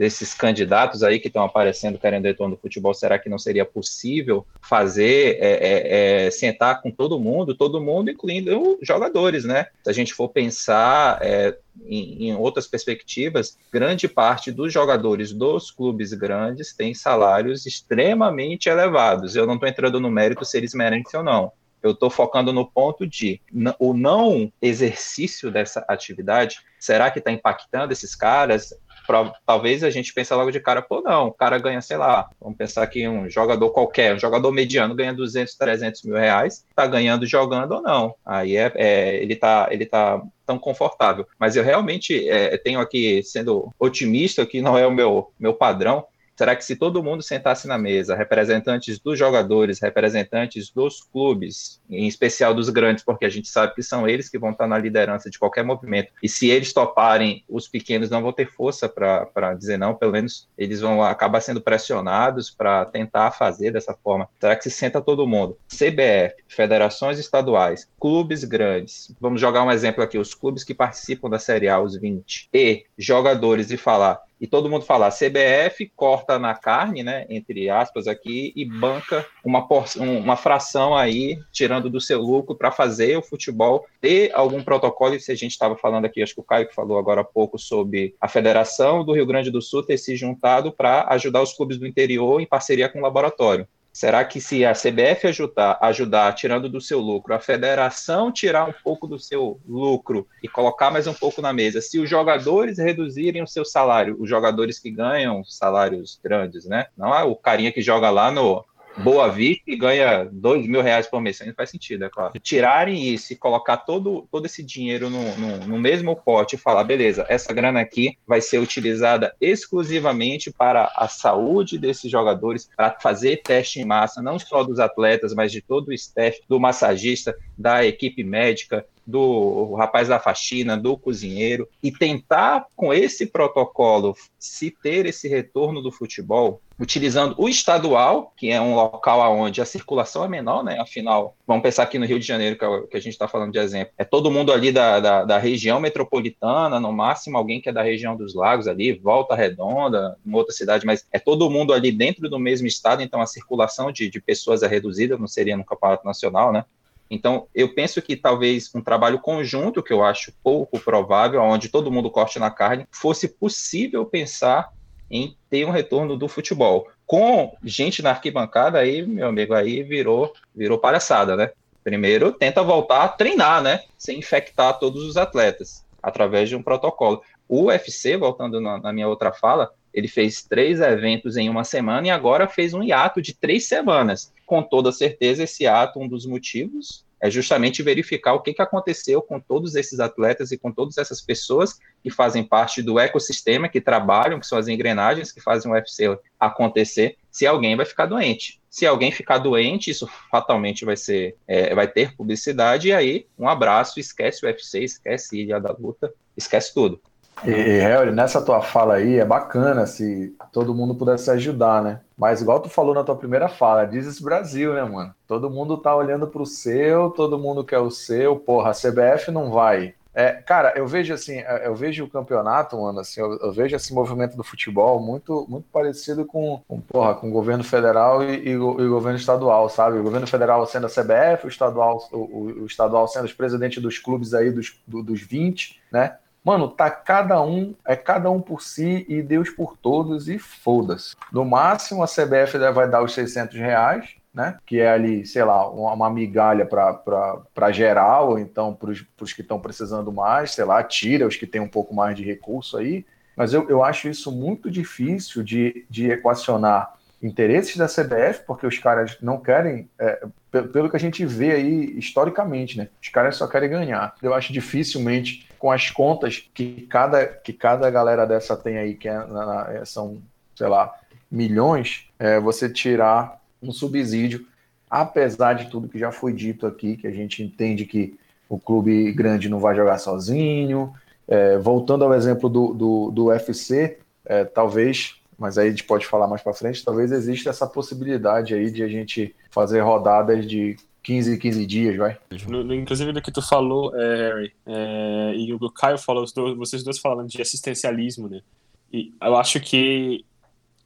desses candidatos aí que estão aparecendo querendo retorno do futebol, será que não seria possível fazer, é, é, é, sentar com todo mundo, todo mundo, incluindo jogadores, né? Se a gente for pensar é, em, em, outras perspectivas, grande parte dos jogadores dos clubes grandes tem salários extremamente elevados. Eu não estou entrando no mérito se eles merecem ou não. Eu estou focando no ponto de o não exercício dessa atividade. Será que está impactando esses caras? Pra, talvez a gente pense logo de cara, pô, não, o cara ganha, sei lá, vamos pensar que um jogador qualquer, um jogador mediano ganha 200, 300 mil reais, tá ganhando jogando ou não. Aí é, é ele tá, ele tá tão confortável. Mas eu realmente é, tenho aqui, sendo otimista, que não é o meu, meu padrão, Será que se todo mundo sentasse na mesa, representantes dos jogadores, representantes dos clubes, em especial dos grandes, porque a gente sabe que são eles que vão estar na liderança de qualquer movimento, e se eles toparem, os pequenos não vão ter força para dizer não, pelo menos eles vão acabar sendo pressionados para tentar fazer dessa forma. Será que se senta todo mundo? CBF, federações estaduais, clubes grandes, vamos jogar um exemplo aqui, os clubes que participam da Série A, os 20, e jogadores, e falar e todo mundo fala, a CBF corta na carne, né, entre aspas aqui, e banca uma, uma fração aí, tirando do seu lucro para fazer o futebol ter algum protocolo, e se a gente estava falando aqui, acho que o Caio que falou agora há pouco sobre a Federação do Rio Grande do Sul ter se juntado para ajudar os clubes do interior em parceria com o laboratório. Será que se a CBF ajudar, ajudar tirando do seu lucro, a federação tirar um pouco do seu lucro e colocar mais um pouco na mesa, se os jogadores reduzirem o seu salário, os jogadores que ganham salários grandes, né? Não é o carinha que joga lá no, Boa Vista e ganha dois mil reais por mês. Isso não faz sentido, é claro. Tirarem isso e colocar todo, todo esse dinheiro no, no, no, mesmo pote e falar, beleza, essa grana aqui vai ser utilizada exclusivamente para a saúde desses jogadores, para fazer teste em massa, não só dos atletas, mas de todo o staff, do massagista, da equipe médica, do rapaz da faxina, do cozinheiro, e tentar, com esse protocolo, se ter esse retorno do futebol, utilizando o estadual, que é um local onde a circulação é menor, né? Afinal, vamos pensar aqui no Rio de Janeiro, que, é que a gente está falando de exemplo. É todo mundo ali da, da, da, região metropolitana, no máximo alguém que é da região dos lagos ali, Volta Redonda, uma outra cidade, mas é todo mundo ali dentro do mesmo estado, então a circulação de, de pessoas é reduzida, não seria no campeonato nacional, né? Então, eu penso que talvez um trabalho conjunto, que eu acho pouco provável, onde todo mundo corte na carne, fosse possível pensar em ter um retorno do futebol. Com gente na arquibancada, aí, meu amigo, aí virou, virou palhaçada, né? Primeiro, tenta voltar a treinar, né? Sem infectar todos os atletas, através de um protocolo. O UFC, voltando na, na minha outra fala, ele fez três eventos em uma semana e agora fez um hiato de três semanas. Com toda certeza, esse ato, um dos motivos, é justamente verificar o que, que aconteceu com todos esses atletas e com todas essas pessoas que fazem parte do ecossistema, que trabalham, que são as engrenagens que fazem o UFC acontecer, se alguém vai ficar doente. Se alguém ficar doente, isso fatalmente vai ser, é, vai ter publicidade, e aí um abraço, esquece o UFC, esquece Ilha da Luta, esquece tudo. E, Harry, nessa tua fala aí, é bacana se todo mundo pudesse ajudar, né? Mas igual tu falou na tua primeira fala, diz esse Brasil, né, mano? Todo mundo tá olhando pro seu, todo mundo quer o seu, porra, a CBF não vai. É, cara, eu vejo assim, é, eu vejo o campeonato, mano, assim, eu, eu vejo esse movimento do futebol muito, muito parecido com, com, porra, com o governo federal e, e, o, e, o, governo estadual, sabe? O governo federal sendo a CBF, o estadual, o, o estadual sendo os presidentes dos clubes aí dos, do, dos 20, né? Mano, tá cada um, é cada um por si e Deus por todos e foda-se. No máximo a CBF vai dar os 600 reais, né? Que é ali, sei lá, uma, migalha para geral, ou então para os que estão precisando mais, sei lá, tira os que têm um pouco mais de recurso aí. Mas eu, eu acho isso muito difícil de, de equacionar interesses da CBF, porque os caras não querem, é, pelo que a gente vê aí historicamente, né? Os caras só querem ganhar. Eu acho dificilmente com as contas que cada, que cada galera dessa tem aí, que é, na, são, sei lá, milhões, é, você tirar um subsídio, apesar de tudo que já foi dito aqui, que a gente entende que o clube grande não vai jogar sozinho. É, voltando ao exemplo do, do, do UFC, é, talvez mas aí a gente pode falar mais para frente, talvez exista essa possibilidade aí de a gente fazer rodadas de 15 15 dias, vai. No, no, inclusive do que tu falou, é, Harry, é, e o Caio falou, dois, vocês dois falando de assistencialismo, né? E eu acho que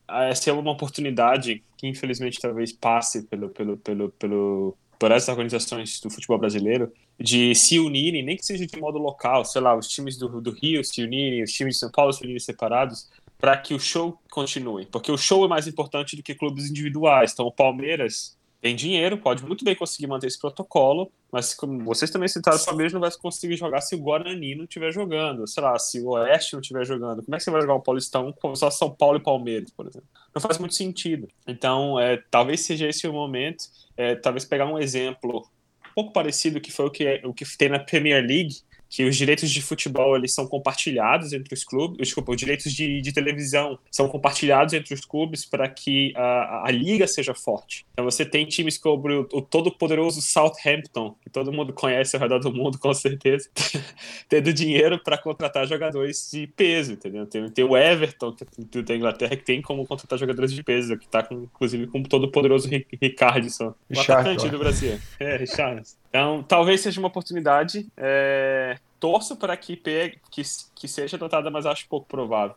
essa é uma oportunidade que infelizmente talvez passe pelo, pelo, pelo, pelo, por essas organizações do futebol brasileiro de se unirem, nem que seja de modo local, sei lá, os times do, do Rio se unirem, os times de São Paulo se unirem separados, para que o show continue. Porque o show é mais importante do que clubes individuais. Então, o Palmeiras tem dinheiro, pode muito bem conseguir manter esse protocolo, mas como vocês também citaram, o Palmeiras não vai conseguir jogar se o Guarani não estiver jogando. Sei lá, se o Oeste não estiver jogando. Como é que você vai jogar um Paulistão com só São Paulo e Palmeiras, por exemplo? Não faz muito sentido. Então, é, talvez seja esse o momento. É, talvez pegar um exemplo um pouco parecido que foi o que, o que tem na Premier League, que os direitos de futebol eles são compartilhados entre os clubes, desculpa, os direitos de, de televisão são compartilhados entre os clubes para que a, a, liga seja forte. Então você tem times como o, o todo poderoso Southampton, que todo mundo conhece ao redor do mundo com certeza, [LAUGHS] tendo dinheiro para contratar jogadores de peso, entendeu? Tem, tem o Everton que, é da Inglaterra que tem como contratar jogadores de peso, que está inclusive com o todo poderoso Ricardson, o atacante do Brasil. É, Richardson. Então, talvez seja uma oportunidade. É, torço para que, pegue, que, que seja adotada, mas acho pouco provável.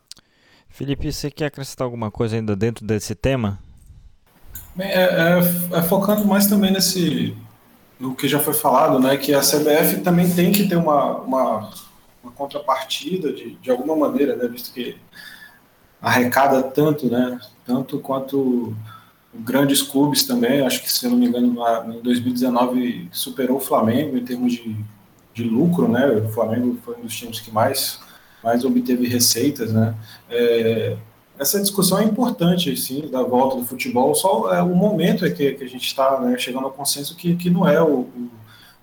Felipe, você quer acrescentar alguma coisa ainda dentro desse tema? Bem, é, é, é, focando mais também nesse no que já foi falado, né, que a CBF também tem que ter uma, uma, uma contrapartida de, de alguma maneira, né, visto que arrecada tanto, né, tanto quanto grandes clubes também. Acho que, se eu não me engano, em 2019 superou o Flamengo em termos de, de lucro, né? O Flamengo foi um dos times que mais, mais obteve receitas, né? É, essa discussão é importante, sim, da volta do futebol. Só é, o momento é que, que a gente está né, chegando ao consenso que, que não é o, o,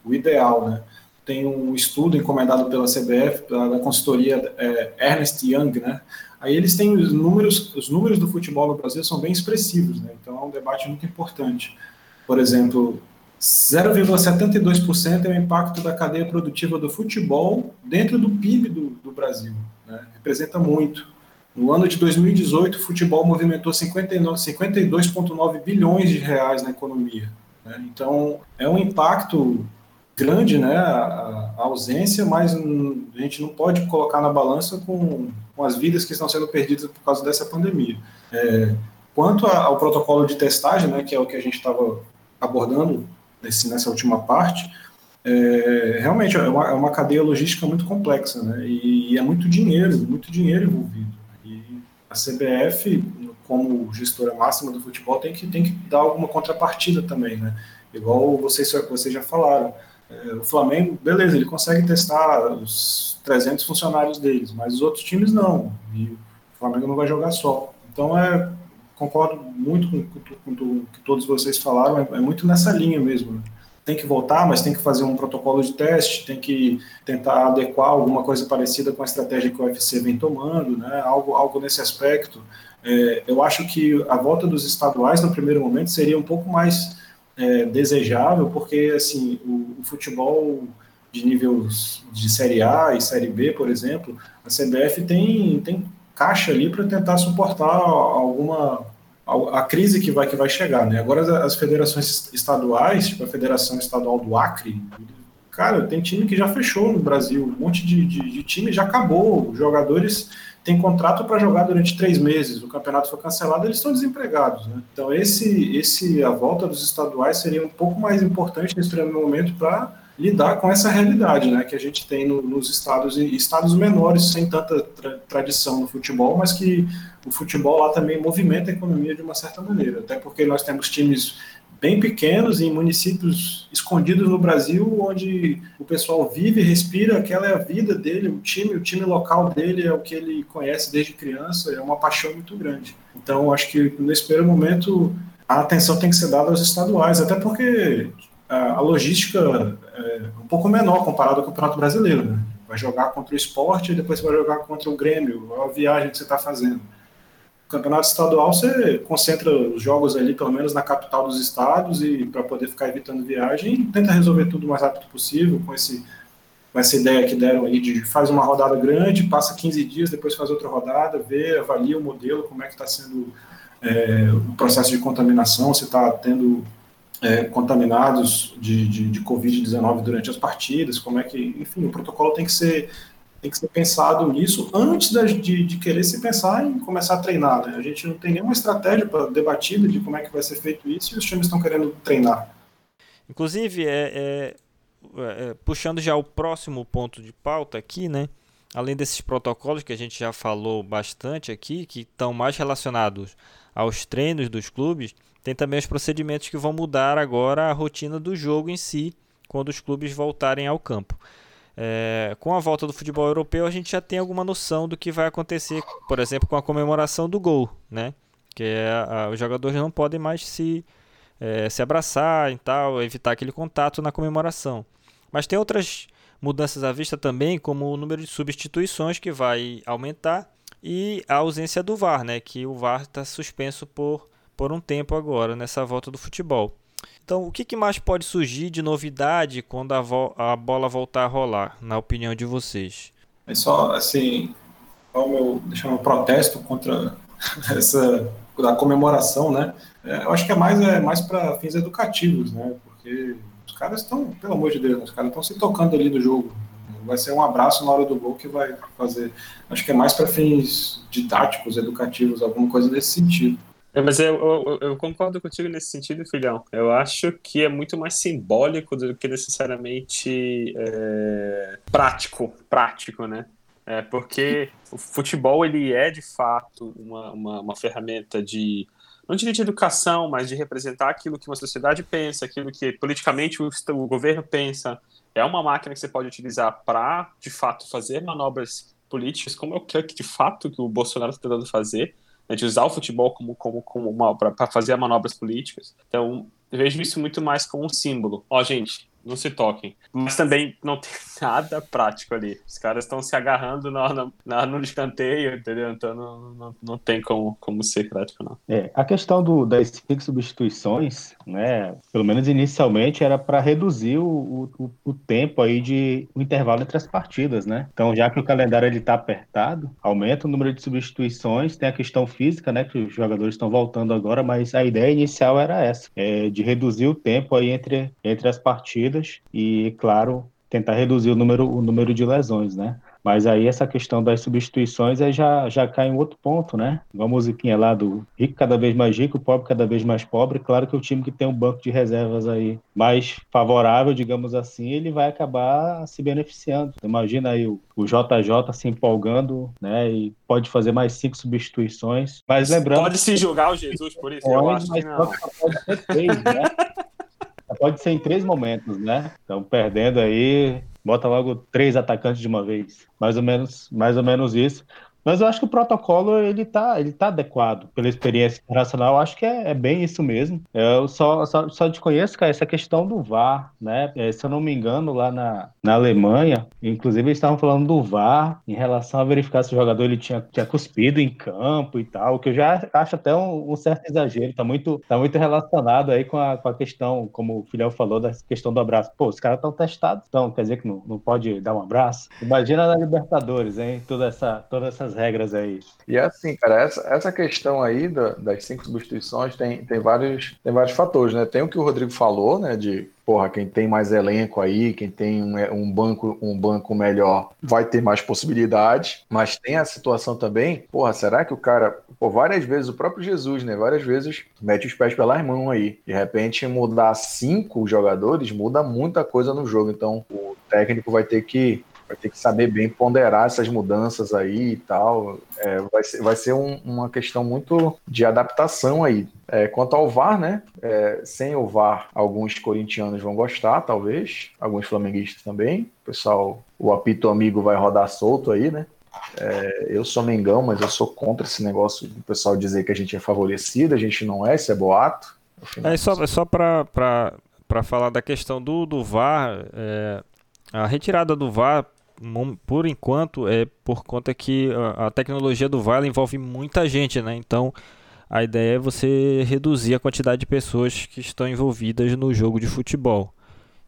o, ideal, né? Tem um estudo encomendado pela CBF, da consultoria é, Ernest Young, né? Aí eles têm os números, os números do futebol no Brasil são bem expressivos, né? Então é um debate muito importante. Por exemplo, 0,72% é o impacto da cadeia produtiva do futebol dentro do PIB do, do Brasil. Né? Representa muito. No ano de 2018, o futebol movimentou 52,9 bilhões de reais na economia. Né? Então, é um impacto grande né, a, a, ausência, mas a gente não pode colocar na balança com, com as vidas que estão sendo perdidas por causa dessa pandemia. É, quanto a, ao protocolo de testagem, né, que é o que a gente estava abordando nesse, nessa última parte, é, realmente é uma, é uma, cadeia logística muito complexa, né, e, e é muito dinheiro, muito dinheiro envolvido. E a CBF, como gestora máxima do futebol, tem que, tem que dar alguma contrapartida também, né, igual vocês, vocês já falaram. É, o Flamengo, beleza, ele consegue testar os 300 funcionários deles, mas os outros times não. E o Flamengo não vai jogar só. Então, é, concordo muito com, com, com o que todos vocês falaram, é, é muito nessa linha mesmo. Né? Tem que voltar, mas tem que fazer um protocolo de teste, tem que tentar adequar alguma coisa parecida com a estratégia que o UFC vem tomando, né? algo, algo nesse aspecto. É, eu acho que a volta dos estaduais no primeiro momento seria um pouco mais é, desejável, porque assim o, o, futebol de níveis de Série A e Série B, por exemplo, a CBF tem, tem caixa ali para tentar suportar alguma a, crise que vai que vai chegar, né? Agora as federações estaduais, tipo a Federação Estadual do Acre, cara, tem time que já fechou no Brasil, um monte de, de, de time já acabou, os jogadores tem contrato para jogar durante três meses, o campeonato foi cancelado, eles estão desempregados. Né? Então, esse, esse, a volta dos estaduais seria um pouco mais importante nesse primeiro momento para lidar com essa realidade né, que a gente tem no, nos estados estados menores, sem tanta tra tradição no futebol, mas que o futebol lá também movimenta a economia de uma certa maneira, até porque nós temos times bem pequenos, em municípios escondidos no Brasil, onde o pessoal vive, respira, aquela é a vida dele, o time, o time local dele é o que ele conhece desde criança, é uma paixão muito grande. Então, acho que nesse primeiro momento a atenção tem que ser dada aos estaduais, até porque a, logística é um pouco menor comparado ao Campeonato Brasileiro. Né? Vai jogar contra o esporte e depois vai jogar contra o Grêmio, a viagem que você está fazendo campeonato estadual você concentra os jogos ali, pelo menos na capital dos estados, e para poder ficar evitando viagem, tenta resolver tudo o mais rápido possível, com, esse, com essa ideia que deram aí de faz uma rodada grande, passa 15 dias, depois faz outra rodada, vê, avalia o modelo, como é que está sendo é, o processo de contaminação, se está tendo é, contaminados de, de, de Covid-19 durante as partidas, como é que, enfim, o protocolo tem que ser tem que ser pensado nisso antes de, de, querer se pensar em começar a treinar. Né? A gente não tem nenhuma estratégia para debatida de como é que vai ser feito isso e os times estão querendo treinar. Inclusive, é, é, é, puxando já o próximo ponto de pauta aqui, né? Além desses protocolos que a gente já falou bastante aqui, que estão mais relacionados aos treinos dos clubes, tem também os procedimentos que vão mudar agora a rotina do jogo em si, quando os clubes voltarem ao campo. É, com a volta do futebol europeu, a gente já tem alguma noção do que vai acontecer, por exemplo, com a comemoração do gol, né? Que é, a, os jogadores não podem mais se, é, se abraçar e tal, evitar aquele contato na comemoração. Mas tem outras mudanças à vista também, como o número de substituições que vai aumentar e a ausência do VAR, né? Que o VAR está suspenso por, por um tempo agora nessa volta do futebol. Então, o que, mais pode surgir de novidade quando a, a, bola voltar a rolar, na opinião de vocês? É só, assim, o meu, deixar um protesto contra [LAUGHS] essa da comemoração, né? É, eu acho que é mais, é mais para fins educativos, né? Porque os caras estão, pelo amor de Deus, os caras estão se tocando ali no jogo. Vai ser um abraço na hora do gol que vai fazer. Acho que é mais para fins didáticos, educativos, alguma coisa nesse sentido. É, mas eu, eu, eu, concordo contigo nesse sentido, filhão. Eu acho que é muito mais simbólico do que necessariamente é, prático, prático, né? É porque o futebol ele é de fato uma, uma, uma ferramenta de não diria de educação, mas de representar aquilo que uma sociedade pensa, aquilo que politicamente o, o governo pensa. É uma máquina que você pode utilizar para, de fato, fazer manobras políticas, como é o que de fato que o Bolsonaro está tentando fazer, né, de usar o futebol como, como, como para fazer manobras políticas. Então, vejo isso muito mais como um símbolo. Ó, gente, não se toquem. Mas também não tem [LAUGHS] nada prático ali. Os caras estão se agarrando no, no, no escanteio, entendeu? Então não, não, não tem como, como ser prático, não. É, a questão do, das cinco substituições, né, pelo menos inicialmente, era para reduzir o, o, o, tempo aí de o intervalo entre as partidas, né? Então, já que o calendário ele está apertado, aumenta o número de substituições, tem a questão física, né, que os jogadores estão voltando agora, mas a ideia inicial era essa, é, de reduzir o tempo aí entre, entre as partidas e, claro, tentar reduzir o número, o número de lesões, né? Mas aí essa questão das substituições aí já, já cai em outro ponto, né? Uma musiquinha lá do rico cada vez mais rico, pobre cada vez mais pobre. Claro que o time que tem um banco de reservas aí mais favorável, digamos assim, ele vai acabar se beneficiando. Imagina aí o, o JJ se empolgando, né? E pode fazer mais cinco substituições. Mas lembrando. Pode se julgar o Jesus por isso, pode, eu acho que não. Pode ser três, né? [LAUGHS] pode ser em três momentos, né? Então, perdendo aí, bota logo três atacantes de uma vez. Mais ou menos, mais ou menos isso. Mas eu acho que o protocolo ele tá, ele tá adequado pela experiência internacional. Eu acho que é, é, bem isso mesmo. Eu só, só, só desconheço, cara, essa questão do VAR, né? É, se eu não me engano, lá na, na Alemanha, inclusive eles estavam falando do VAR em relação a verificar se o jogador ele tinha, tinha cuspido em campo e tal, que eu já acho até um, um certo exagero. Tá muito, tá muito relacionado aí com a, com a questão, como o Filial falou, da questão do abraço. Pô, os caras estão testados, então quer dizer que não, não pode dar um abraço? Imagina na Libertadores, hein? Toda essa, todas essas regras aí. E é assim, cara, essa, essa questão aí da, das cinco substituições tem, tem, vários, tem vários fatores, né? Tem o que o Rodrigo falou, né? De porra, quem tem mais elenco aí, quem tem um, um, banco, um banco melhor, vai ter mais possibilidades. Mas tem a situação também, porra, será que o cara, pô, várias vezes, o próprio Jesus, né? Várias vezes mete os pés pelas mãos aí. De repente, mudar cinco jogadores muda muita coisa no jogo. Então, o técnico vai ter que vai ter que saber bem ponderar essas mudanças aí e tal. É, vai ser, vai ser um, uma questão muito de adaptação aí. É, quanto ao VAR, né? É, sem o VAR, alguns corintianos vão gostar, talvez, alguns flamenguistas também. O pessoal, o apito amigo vai rodar solto aí, né? É, eu sou Mengão, mas eu sou contra esse negócio do pessoal dizer que a gente é favorecido, a gente não é, isso é boato. É só, é só para falar da questão do, do VAR, é, a retirada do VAR por enquanto é por conta que a, tecnologia do VAR envolve muita gente, né? Então a ideia é você reduzir a quantidade de pessoas que estão envolvidas no jogo de futebol.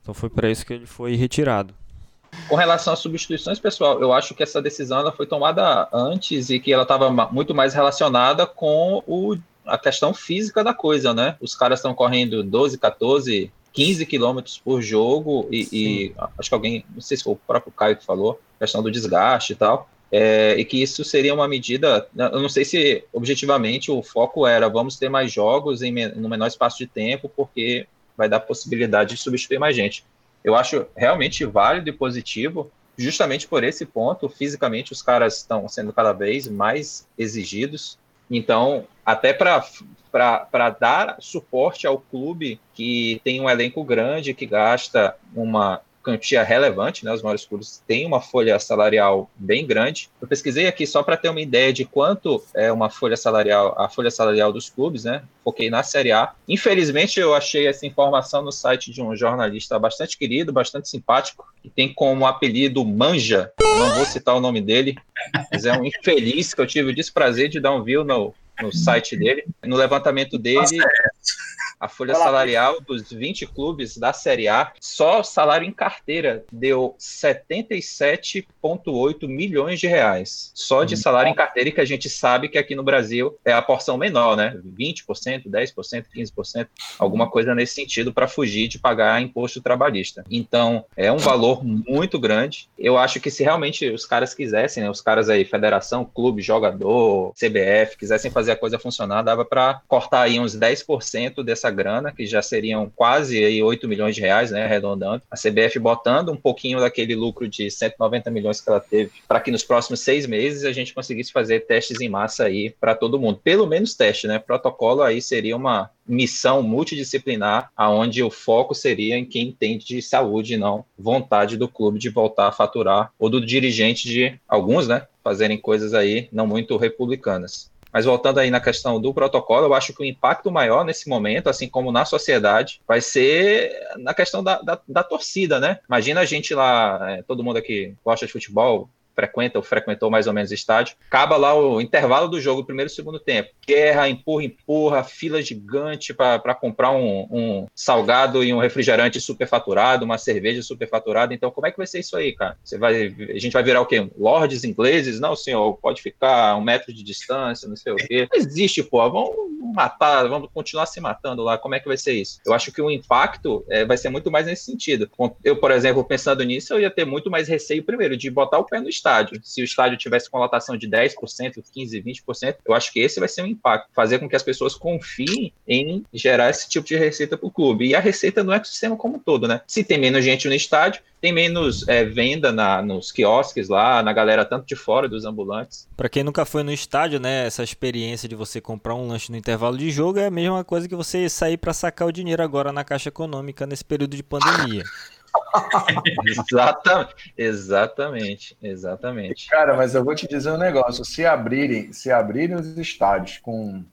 Então foi para isso que ele foi retirado. Com relação às substituições, pessoal, eu acho que essa decisão ela foi tomada antes e que ela estava muito mais relacionada com o, a questão física da coisa, né? Os caras estão correndo 12, 14 15 quilômetros por jogo e, e, acho que alguém, não sei se foi o próprio Caio que falou, questão do desgaste e tal, é, e que isso seria uma medida, eu não sei se objetivamente o foco era vamos ter mais jogos em no menor espaço de tempo, porque vai dar possibilidade de substituir mais gente. Eu acho realmente válido e positivo, justamente por esse ponto, fisicamente os caras estão sendo cada vez mais exigidos, então, até para dar suporte ao clube que tem um elenco grande, que gasta uma quantia relevante, né? Os maiores clubes têm uma folha salarial bem grande. Eu pesquisei aqui só para ter uma ideia de quanto é uma folha salarial, a folha salarial dos clubes, né? Foquei na Série A. Infelizmente, eu achei essa informação no site de um jornalista bastante querido, bastante simpático, que tem como apelido Manja. Não vou citar o nome dele, mas é um infeliz que eu tive o desprazer de dar um view no, no site dele. No levantamento dele, a folha salarial dos 20 clubes da Série A, só salário em carteira deu 77,8 milhões de reais. Só de salário em carteira, que a gente sabe que aqui no Brasil é a porção menor, né? 20%, 10%, 15%, alguma coisa nesse sentido para fugir de pagar imposto trabalhista. Então, é um valor muito grande. Eu acho que se realmente os caras quisessem, né, os caras aí, federação, clube, jogador, CBF, quisessem fazer a coisa funcionar, dava para cortar aí uns 10% dessa essa grana, que já seriam quase aí 8 milhões de reais, né, arredondando. A CBF botando um pouquinho daquele lucro de 190 milhões que ela teve, para que nos próximos seis meses a gente conseguisse fazer testes em massa aí para todo mundo. Pelo menos teste, né? Protocolo aí seria uma missão multidisciplinar, aonde o foco seria em quem entende de saúde não vontade do clube de voltar a faturar, ou do dirigente de alguns, né? Fazerem coisas aí não muito republicanas. Mas voltando aí na questão do protocolo, eu acho que o impacto maior nesse momento, assim como na sociedade, vai ser na questão da, da, da torcida, né? Imagina a gente lá, é, todo mundo aqui gosta de futebol, frequenta ou frequentou mais ou menos estádio. Acaba lá o intervalo do jogo, primeiro e segundo tempo. Guerra, empurra, empurra, fila gigante para comprar um, um, salgado e um refrigerante superfaturado, uma cerveja superfaturada. Então, como é que vai ser isso aí, cara? Você vai, a gente vai virar o quê? Lords ingleses? Não, senhor, pode ficar um metro de distância, não sei o quê. Não existe, pô. Vamos matar, vamos continuar se matando lá. Como é que vai ser isso? Eu acho que o impacto é, vai ser muito mais nesse sentido. Eu, por exemplo, pensando nisso, eu ia ter muito mais receio, primeiro, de botar o pé no estádio estádio. Se o estádio tivesse com lotação de 10%, 15%, 20%, eu acho que esse vai ser um impacto. Fazer com que as pessoas confiem em gerar esse tipo de receita para o clube. E a receita do sistema como um todo, né? Se tem menos gente no estádio, tem menos é, venda na, nos quiosques lá, na galera tanto de fora dos ambulantes. Para quem nunca foi no estádio, né, essa experiência de você comprar um lanche no intervalo de jogo é a mesma coisa que você sair para sacar o dinheiro agora na caixa econômica nesse período de pandemia. [LAUGHS] exatamente, exatamente, exatamente. Cara, mas eu vou te dizer um negócio: se abrirem, se abrirem os estádios com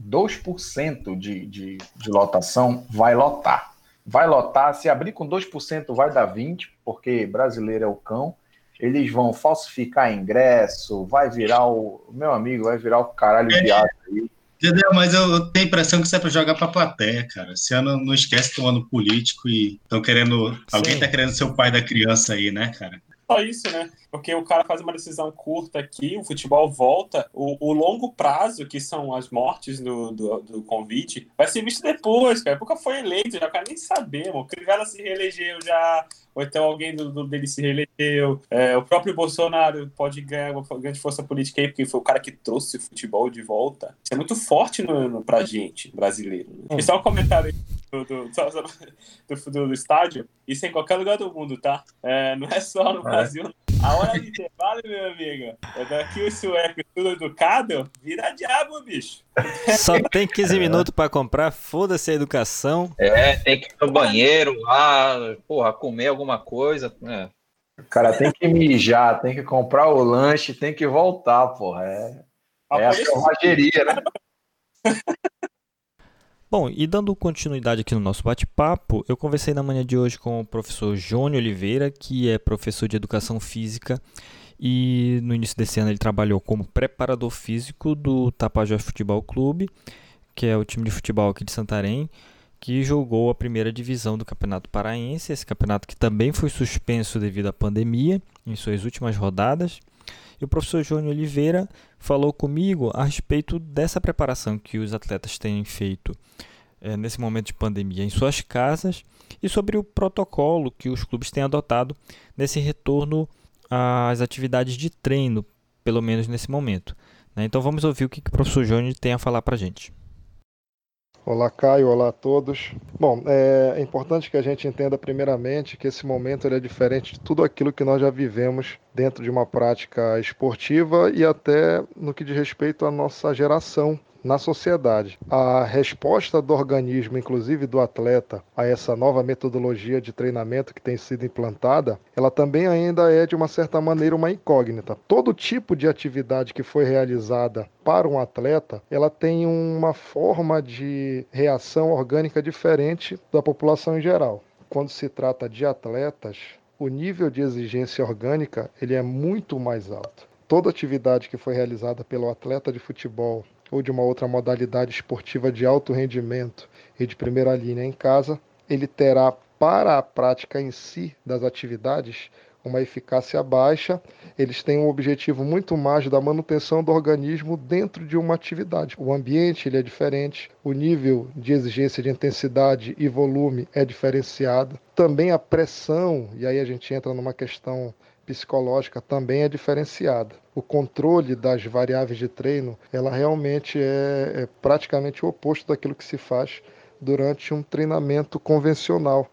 2% de, de, de lotação, vai lotar. Vai lotar. Se abrir com 2%, vai dar 20%, porque brasileiro é o cão. Eles vão falsificar ingresso, vai virar o. Meu amigo, vai virar o caralho viado aí. Entendeu? Mas eu tenho a impressão que isso é para jogar para plateia, cara. Esse ano não esquece do ano político e estão querendo. Alguém está querendo ser o pai da criança aí, né, cara? Só isso, né? Porque o cara faz uma decisão curta aqui, o futebol volta, o, o longo prazo, que são as mortes do, do, do, convite, vai ser visto depois, cara. Porque foi eleito, já quero nem saber, mano. O Crivella se reelegeu já, ou então alguém do, do dele se reelegeu. É, o próprio Bolsonaro pode ganhar uma grande força política aí, porque foi o cara que trouxe o futebol de volta. Isso é muito forte no, no, pra gente, brasileiro. Né? E só um comentário aí do, do, do, do, estádio, isso é em qualquer lugar do mundo, tá? É, não é só no é. Brasil. A hora de intervalo, meu amigo, é daqui o sueco tudo educado, vira diabo, bicho. Só tem 15 minutos pra comprar, foda-se a educação. É, tem que ir no banheiro lá, porra, comer alguma coisa. Né? Cara, tem que mijar, tem que comprar o lanche, tem que voltar, porra. É, é a selvageria, né? [LAUGHS] Bom, e dando continuidade aqui no nosso bate-papo, eu conversei na manhã de hoje com o professor Jônio Oliveira, que é professor de educação física e no início desse ano ele trabalhou como preparador físico do Tapajós Futebol Clube, que é o time de futebol aqui de Santarém, que jogou a primeira divisão do Campeonato Paraense, esse campeonato que também foi suspenso devido à pandemia em suas últimas rodadas. E o professor Jônio Oliveira falou comigo a respeito dessa preparação que os atletas têm feito é, nesse momento de pandemia em suas casas e sobre o protocolo que os clubes têm adotado nesse retorno às atividades de treino, pelo menos nesse momento. Né? Então vamos ouvir o que, que o professor Jônio tem a falar para a gente. Olá, Caio. Olá a todos. Bom, é importante que a gente entenda primeiramente que esse momento é diferente de tudo aquilo que nós já vivemos dentro de uma prática esportiva e até no que diz respeito à nossa geração na sociedade. A resposta do organismo, inclusive do atleta, a essa nova metodologia de treinamento que tem sido implantada, ela também ainda é de uma certa maneira uma incógnita. Todo tipo de atividade que foi realizada para um atleta, ela tem uma forma de reação orgânica diferente da população em geral. Quando se trata de atletas, o nível de exigência orgânica ele é muito mais alto. Toda atividade que foi realizada pelo atleta de futebol ou de uma outra modalidade esportiva de alto rendimento e de primeira linha em casa, ele terá para a prática em si das atividades uma eficácia baixa, eles têm um objetivo muito mais da manutenção do organismo dentro de uma atividade. O ambiente ele é diferente, o nível de exigência de intensidade e volume é diferenciado, também a pressão, e aí a gente entra numa questão psicológica também é diferenciada. O controle das variáveis de treino, ela realmente é, é praticamente o oposto daquilo que se faz durante um treinamento convencional,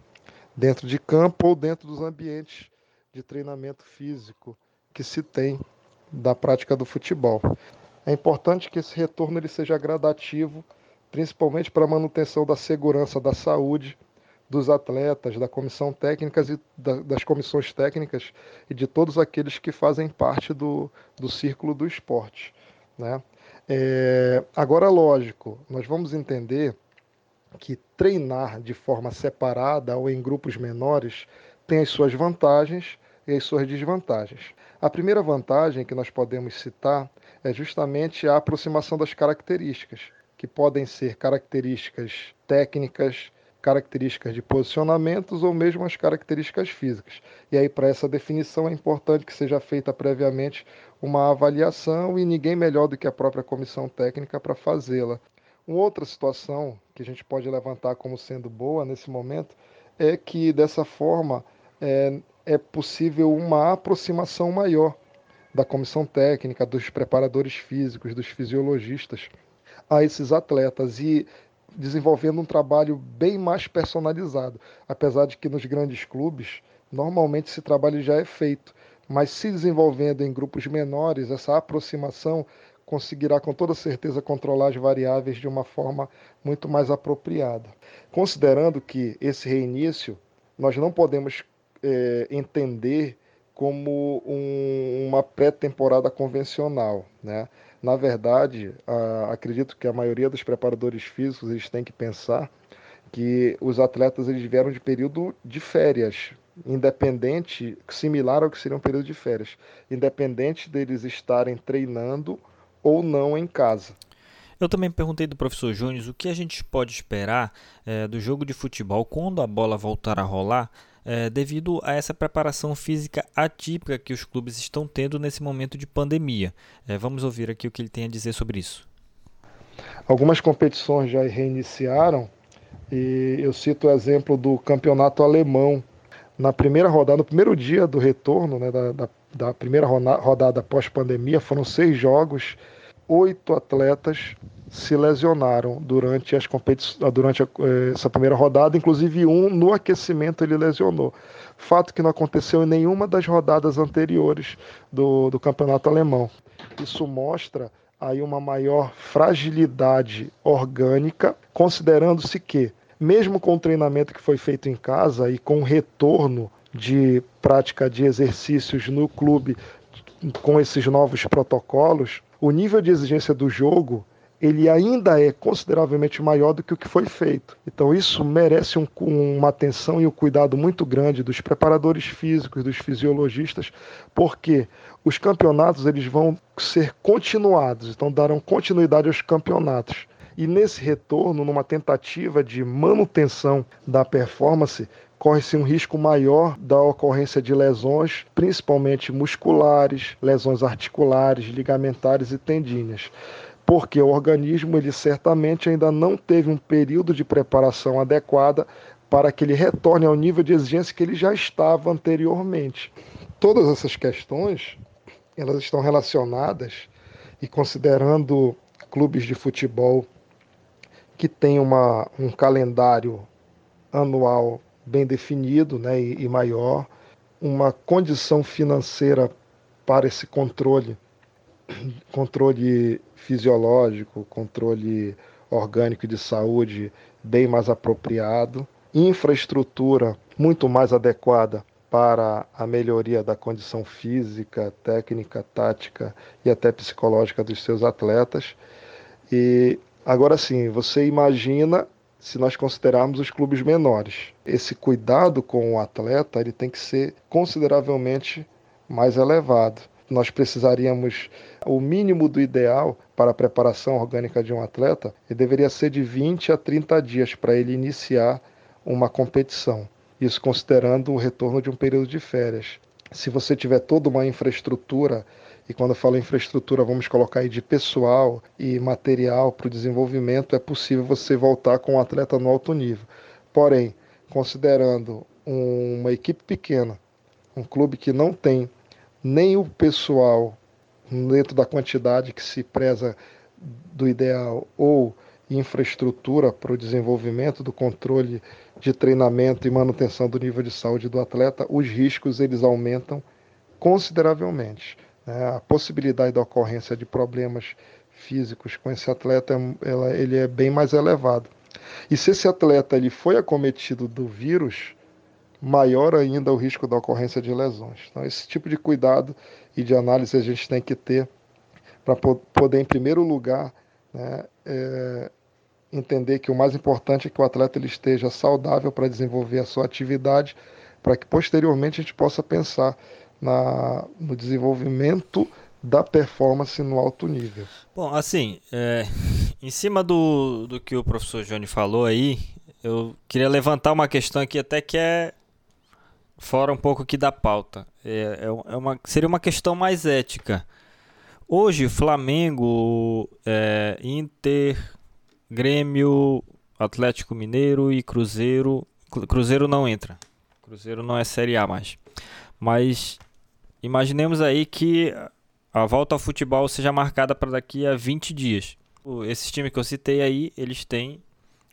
dentro de campo ou dentro dos ambientes de treinamento físico que se tem da prática do futebol. É importante que esse retorno ele seja gradativo, principalmente para a manutenção da segurança da saúde dos atletas, da comissão técnica e da, das comissões técnicas e de todos aqueles que fazem parte do, do círculo do esporte. Né? É, agora, lógico, nós vamos entender que treinar de forma separada ou em grupos menores tem as suas vantagens e as suas desvantagens. A primeira vantagem que nós podemos citar é justamente a aproximação das características, que podem ser características técnicas, características de posicionamentos ou mesmo as características físicas. E aí, para essa definição, é importante que seja feita previamente uma avaliação e ninguém melhor do que a própria comissão técnica para fazê-la. Uma outra situação que a gente pode levantar como sendo boa nesse momento é que, dessa forma, é, é possível uma aproximação maior da comissão técnica, dos preparadores físicos, dos fisiologistas a esses atletas e desenvolvendo um trabalho bem mais personalizado, apesar de que nos grandes clubes normalmente esse trabalho já é feito, mas se desenvolvendo em grupos menores, essa aproximação conseguirá com toda certeza controlar as variáveis de uma forma muito mais apropriada. Considerando que esse reinício nós não podemos é, entender como um, uma pré-temporada convencional, né? Na verdade, acredito que a maioria dos preparadores físicos eles têm que pensar que os atletas eles vieram de período de férias, independente, similar ao que seria um período de férias, independente deles estarem treinando ou não em casa. Eu também perguntei do professor Júnior o que a gente pode esperar é, do jogo de futebol quando a bola voltar a rolar, é, devido a essa preparação física atípica que os clubes estão tendo nesse momento de pandemia. É, vamos ouvir aqui o que ele tem a dizer sobre isso. Algumas competições já reiniciaram e eu cito o exemplo do campeonato alemão. Na primeira rodada, no primeiro dia do retorno, né, da, da, da primeira rodada pós-pandemia, foram seis jogos, oito atletas se lesionaram durante as competições, durante a, eh, essa primeira rodada, inclusive um no aquecimento ele lesionou. Fato que não aconteceu em nenhuma das rodadas anteriores do, do campeonato alemão. Isso mostra aí uma maior fragilidade orgânica, considerando-se que, mesmo com o treinamento que foi feito em casa e com o retorno de prática de exercícios no clube com esses novos protocolos, o nível de exigência do jogo ele ainda é consideravelmente maior do que o que foi feito. Então isso merece um, uma atenção e um cuidado muito grande dos preparadores físicos, dos fisiologistas, porque os campeonatos eles vão ser continuados, então darão continuidade aos campeonatos. E nesse retorno, numa tentativa de manutenção da performance, corre-se um risco maior da ocorrência de lesões, principalmente musculares, lesões articulares, ligamentares e tendíneas porque o organismo ele certamente ainda não teve um período de preparação adequada para que ele retorne ao nível de exigência que ele já estava anteriormente. Todas essas questões, elas estão relacionadas e considerando clubes de futebol que têm uma, um calendário anual bem definido né, e, e maior, uma condição financeira para esse controle [COUGHS] controle fisiológico, controle orgânico de saúde bem mais apropriado, infraestrutura muito mais adequada para a melhoria da condição física, técnica, tática e até psicológica dos seus atletas. E agora sim, você imagina se nós considerarmos os clubes menores. Esse cuidado com o atleta ele tem que ser consideravelmente mais elevado nós precisaríamos o mínimo do ideal para a preparação orgânica de um atleta e deveria ser de 20 a 30 dias para ele iniciar uma competição. Isso considerando o retorno de um período de férias. Se você tiver toda uma infraestrutura, e quando eu falo infraestrutura, vamos colocar aí de pessoal e material para o desenvolvimento, é possível você voltar com um atleta no alto nível. Porém, considerando uma equipe pequena, um clube que não tem nem o pessoal, dentro da quantidade que se preza do ideal, ou infraestrutura para o desenvolvimento do controle de treinamento e manutenção do nível de saúde do atleta, os riscos eles aumentam consideravelmente. Né? A possibilidade da ocorrência de problemas físicos com esse atleta ela, ele é bem mais elevado. E se esse atleta ele foi acometido do vírus, maior ainda o risco da ocorrência de lesões. Então, esse tipo de cuidado e de análise a gente tem que ter para poder, em primeiro lugar, né, é, entender que o mais importante é que o atleta ele esteja saudável para desenvolver a sua atividade, para que posteriormente a gente possa pensar na, no desenvolvimento da performance no alto nível. Bom, assim, é, em cima do, do que o professor Johnny falou aí, eu queria levantar uma questão aqui até que é fora um pouco aqui da pauta. É, é, é uma, seria uma questão mais ética. Hoje, Flamengo, é, Inter, Grêmio, Atlético Mineiro e Cruzeiro. Cruzeiro não entra. Cruzeiro não é Série A mais. Mas imaginemos aí que a volta ao futebol seja marcada para daqui a 20 dias. Esses times que eu citei aí, eles têm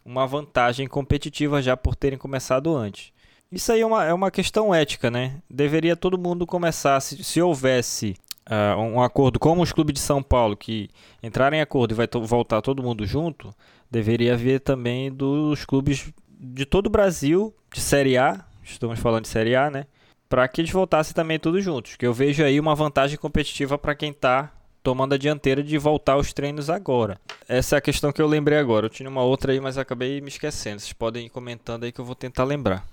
uma vantagem competitiva já por terem começado antes. Isso aí é uma, é uma questão ética, né? Deveria todo mundo começar, se, se houvesse uh, um acordo como os clubes de São Paulo, que entrarem em acordo e vai voltar todo mundo junto, deveria haver também dos clubes de todo o Brasil, de Série A, estamos falando de Série A, né? Para que eles voltassem também todos juntos, que eu vejo aí uma vantagem competitiva para quem está tomando a dianteira de voltar aos treinos agora. Essa é a questão que eu lembrei agora. Eu tinha uma outra aí, mas acabei me esquecendo. Vocês podem ir comentando aí que eu vou tentar lembrar.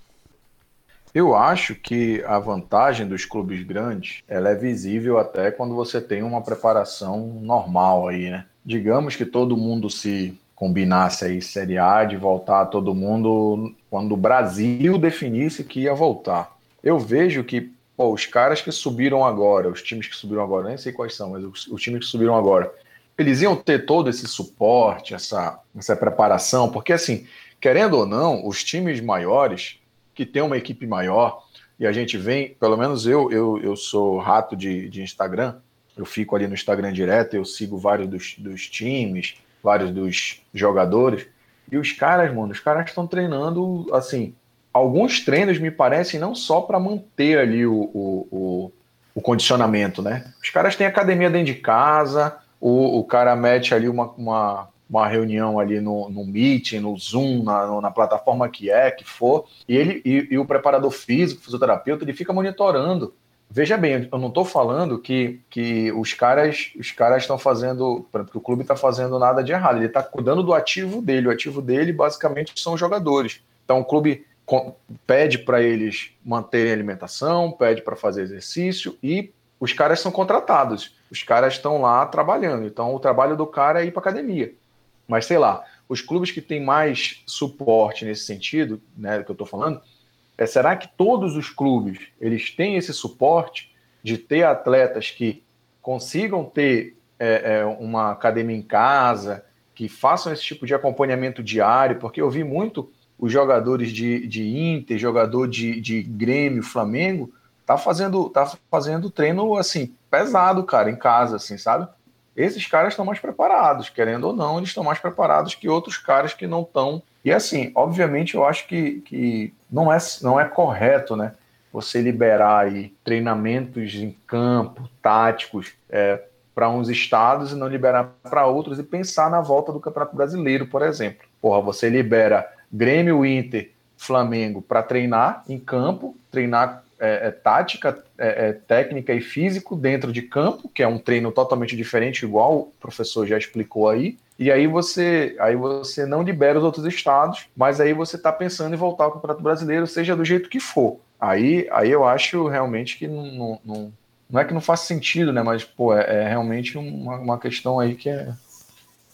Eu acho que a vantagem dos clubes grandes ela é visível até quando você tem uma preparação normal aí, né? Digamos que todo mundo se combinasse aí Série A de voltar todo mundo quando o Brasil definisse que ia voltar. Eu vejo que pô, os caras que subiram agora, os times que subiram agora, nem sei quais são, mas os, os times que subiram agora, eles iam ter todo esse suporte, essa, essa preparação, porque assim, querendo ou não, os times maiores que tem uma equipe maior, e a gente vem, pelo menos eu, eu, eu sou rato de, de Instagram, eu fico ali no Instagram direto, eu sigo vários dos, dos times, vários dos jogadores, e os caras, mano, os caras estão treinando, assim, alguns treinos me parecem não só para manter ali o, o, o, o, condicionamento, né? Os caras têm academia dentro de casa, o, o cara mete ali uma, uma, uma reunião ali no, no Meeting, no Zoom, na, na plataforma que é, que for, e ele e, e o preparador físico, fisioterapeuta, ele fica monitorando. Veja bem, eu não estou falando que, que os caras os caras estão fazendo, que o clube está fazendo nada de errado. Ele está cuidando do ativo dele. O ativo dele, basicamente, são os jogadores. Então, o clube pede para eles manterem alimentação, pede para fazer exercício e os caras são contratados. Os caras estão lá trabalhando. Então, o trabalho do cara é ir para academia. Mas sei lá, os clubes que têm mais suporte nesse sentido, né, que eu estou falando, é, será que todos os clubes eles têm esse suporte de ter atletas que consigam ter é, é, uma academia em casa, que façam esse tipo de acompanhamento diário? Porque eu vi muito os jogadores de, de Inter, jogador de, de Grêmio, Flamengo, tá fazendo, tá fazendo treino assim pesado, cara, em casa, assim, sabe? Esses caras estão mais preparados, querendo ou não, eles estão mais preparados que outros caras que não estão. E assim, obviamente, eu acho que, que não, é, não é correto, né? Você liberar aí treinamentos em campo, táticos, é, para uns estados e não liberar para outros e pensar na volta do Campeonato Brasileiro, por exemplo. Porra, você libera Grêmio, Inter, Flamengo para treinar em campo, treinar é, é, tática, é, é, técnica e físico dentro de campo, que é um treino totalmente diferente, igual o professor já explicou aí. E aí você, aí você não libera os outros estados, mas aí você está pensando em voltar ao Campeonato Brasileiro, seja do jeito que for. Aí, aí eu acho realmente que não, não, não, é que não faz sentido, né? Mas pô, é, é realmente uma, uma questão aí que é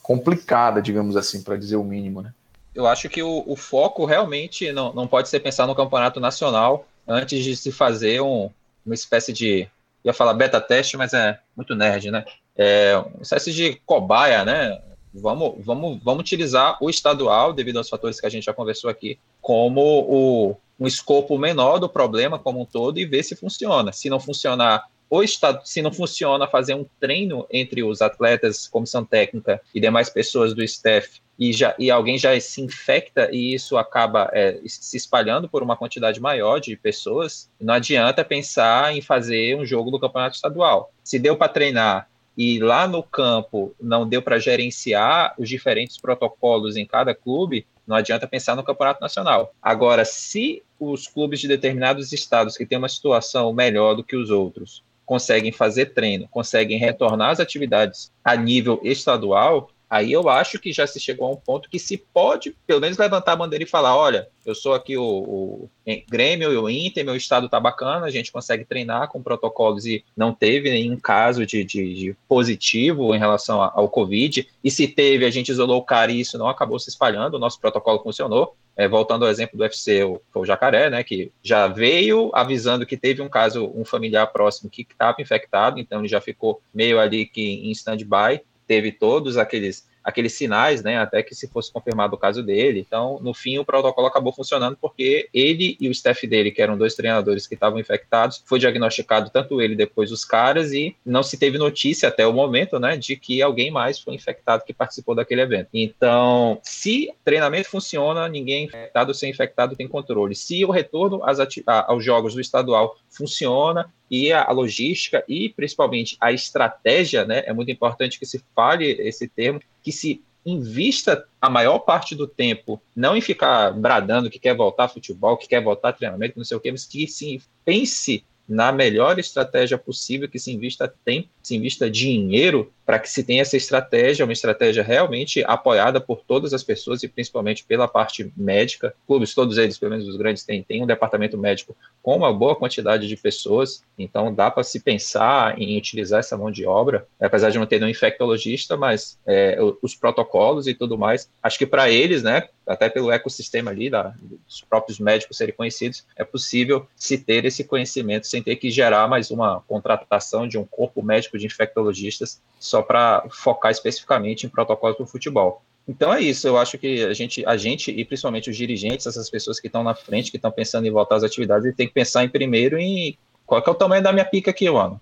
complicada, digamos assim, para dizer o mínimo, né? Eu acho que o, o, foco realmente não, não pode ser pensar no campeonato nacional antes de se fazer um, uma espécie de. ia falar beta teste, mas é muito nerd, né? É uma espécie de cobaia, né? Vamos, vamos, vamos utilizar o estadual, devido aos fatores que a gente já conversou aqui, como o, um escopo menor do problema como um todo e ver se funciona. Se não funcionar, o estado, se não funciona fazer um treino entre os atletas, comissão técnica e demais pessoas do staff e, já, e alguém já se infecta e isso acaba é, se espalhando por uma quantidade maior de pessoas, não adianta pensar em fazer um jogo do campeonato estadual. Se deu para treinar e lá no campo não deu para gerenciar os diferentes protocolos em cada clube, não adianta pensar no campeonato nacional. Agora, se os clubes de determinados estados que têm uma situação melhor do que os outros conseguem fazer treino, conseguem retornar às atividades a nível estadual, Aí eu acho que já se chegou a um ponto que se pode, pelo menos, levantar a bandeira e falar: olha, eu sou aqui o, o Grêmio e o Inter, meu estado tá bacana, a gente consegue treinar com protocolos e não teve nenhum caso de, de, de positivo em relação ao Covid. E se teve, a gente isolou o cara e isso não acabou se espalhando, o nosso protocolo funcionou. É, voltando ao exemplo do UFC, o, o Jacaré, né, que já veio avisando que teve um caso, um familiar próximo que estava infectado, então ele já ficou meio ali que em stand-by teve todos aqueles aqueles sinais, né, até que se fosse confirmado o caso dele. Então, no fim, o protocolo acabou funcionando porque ele e o staff dele, que eram dois treinadores que estavam infectados, foi diagnosticado tanto ele depois os caras e não se teve notícia até o momento, né, de que alguém mais foi infectado que participou daquele evento. Então, se treinamento funciona, ninguém infectado ou sem infectado tem controle. Se o retorno às aos jogos do estadual funciona, e a, logística e principalmente a estratégia, né? É muito importante que se fale esse termo, que se invista a maior parte do tempo não em ficar bradando que quer voltar futebol, que quer voltar treinamento, não sei o que, mas que se pense na melhor estratégia possível, que se invista tempo, se invista dinheiro para que se tenha essa estratégia, uma estratégia realmente apoiada por todas as pessoas e principalmente pela parte médica. Clubes, todos eles, pelo menos os grandes, têm, têm um departamento médico com uma boa quantidade de pessoas, então dá para se pensar em utilizar essa mão de obra, apesar de não ter nenhum infectologista, mas é, os protocolos e tudo mais, acho que para eles, né, até pelo ecossistema ali, da, dos próprios médicos serem conhecidos, é possível se ter esse conhecimento sem ter que gerar mais uma contratação de um corpo médico de infectologistas só para focar especificamente em protocolos para o futebol. Então é isso, eu acho que a gente, a gente e principalmente os dirigentes, essas pessoas que estão na frente, que estão pensando em voltar às atividades, tem que pensar em primeiro em qual é o tamanho da minha pica aqui, mano.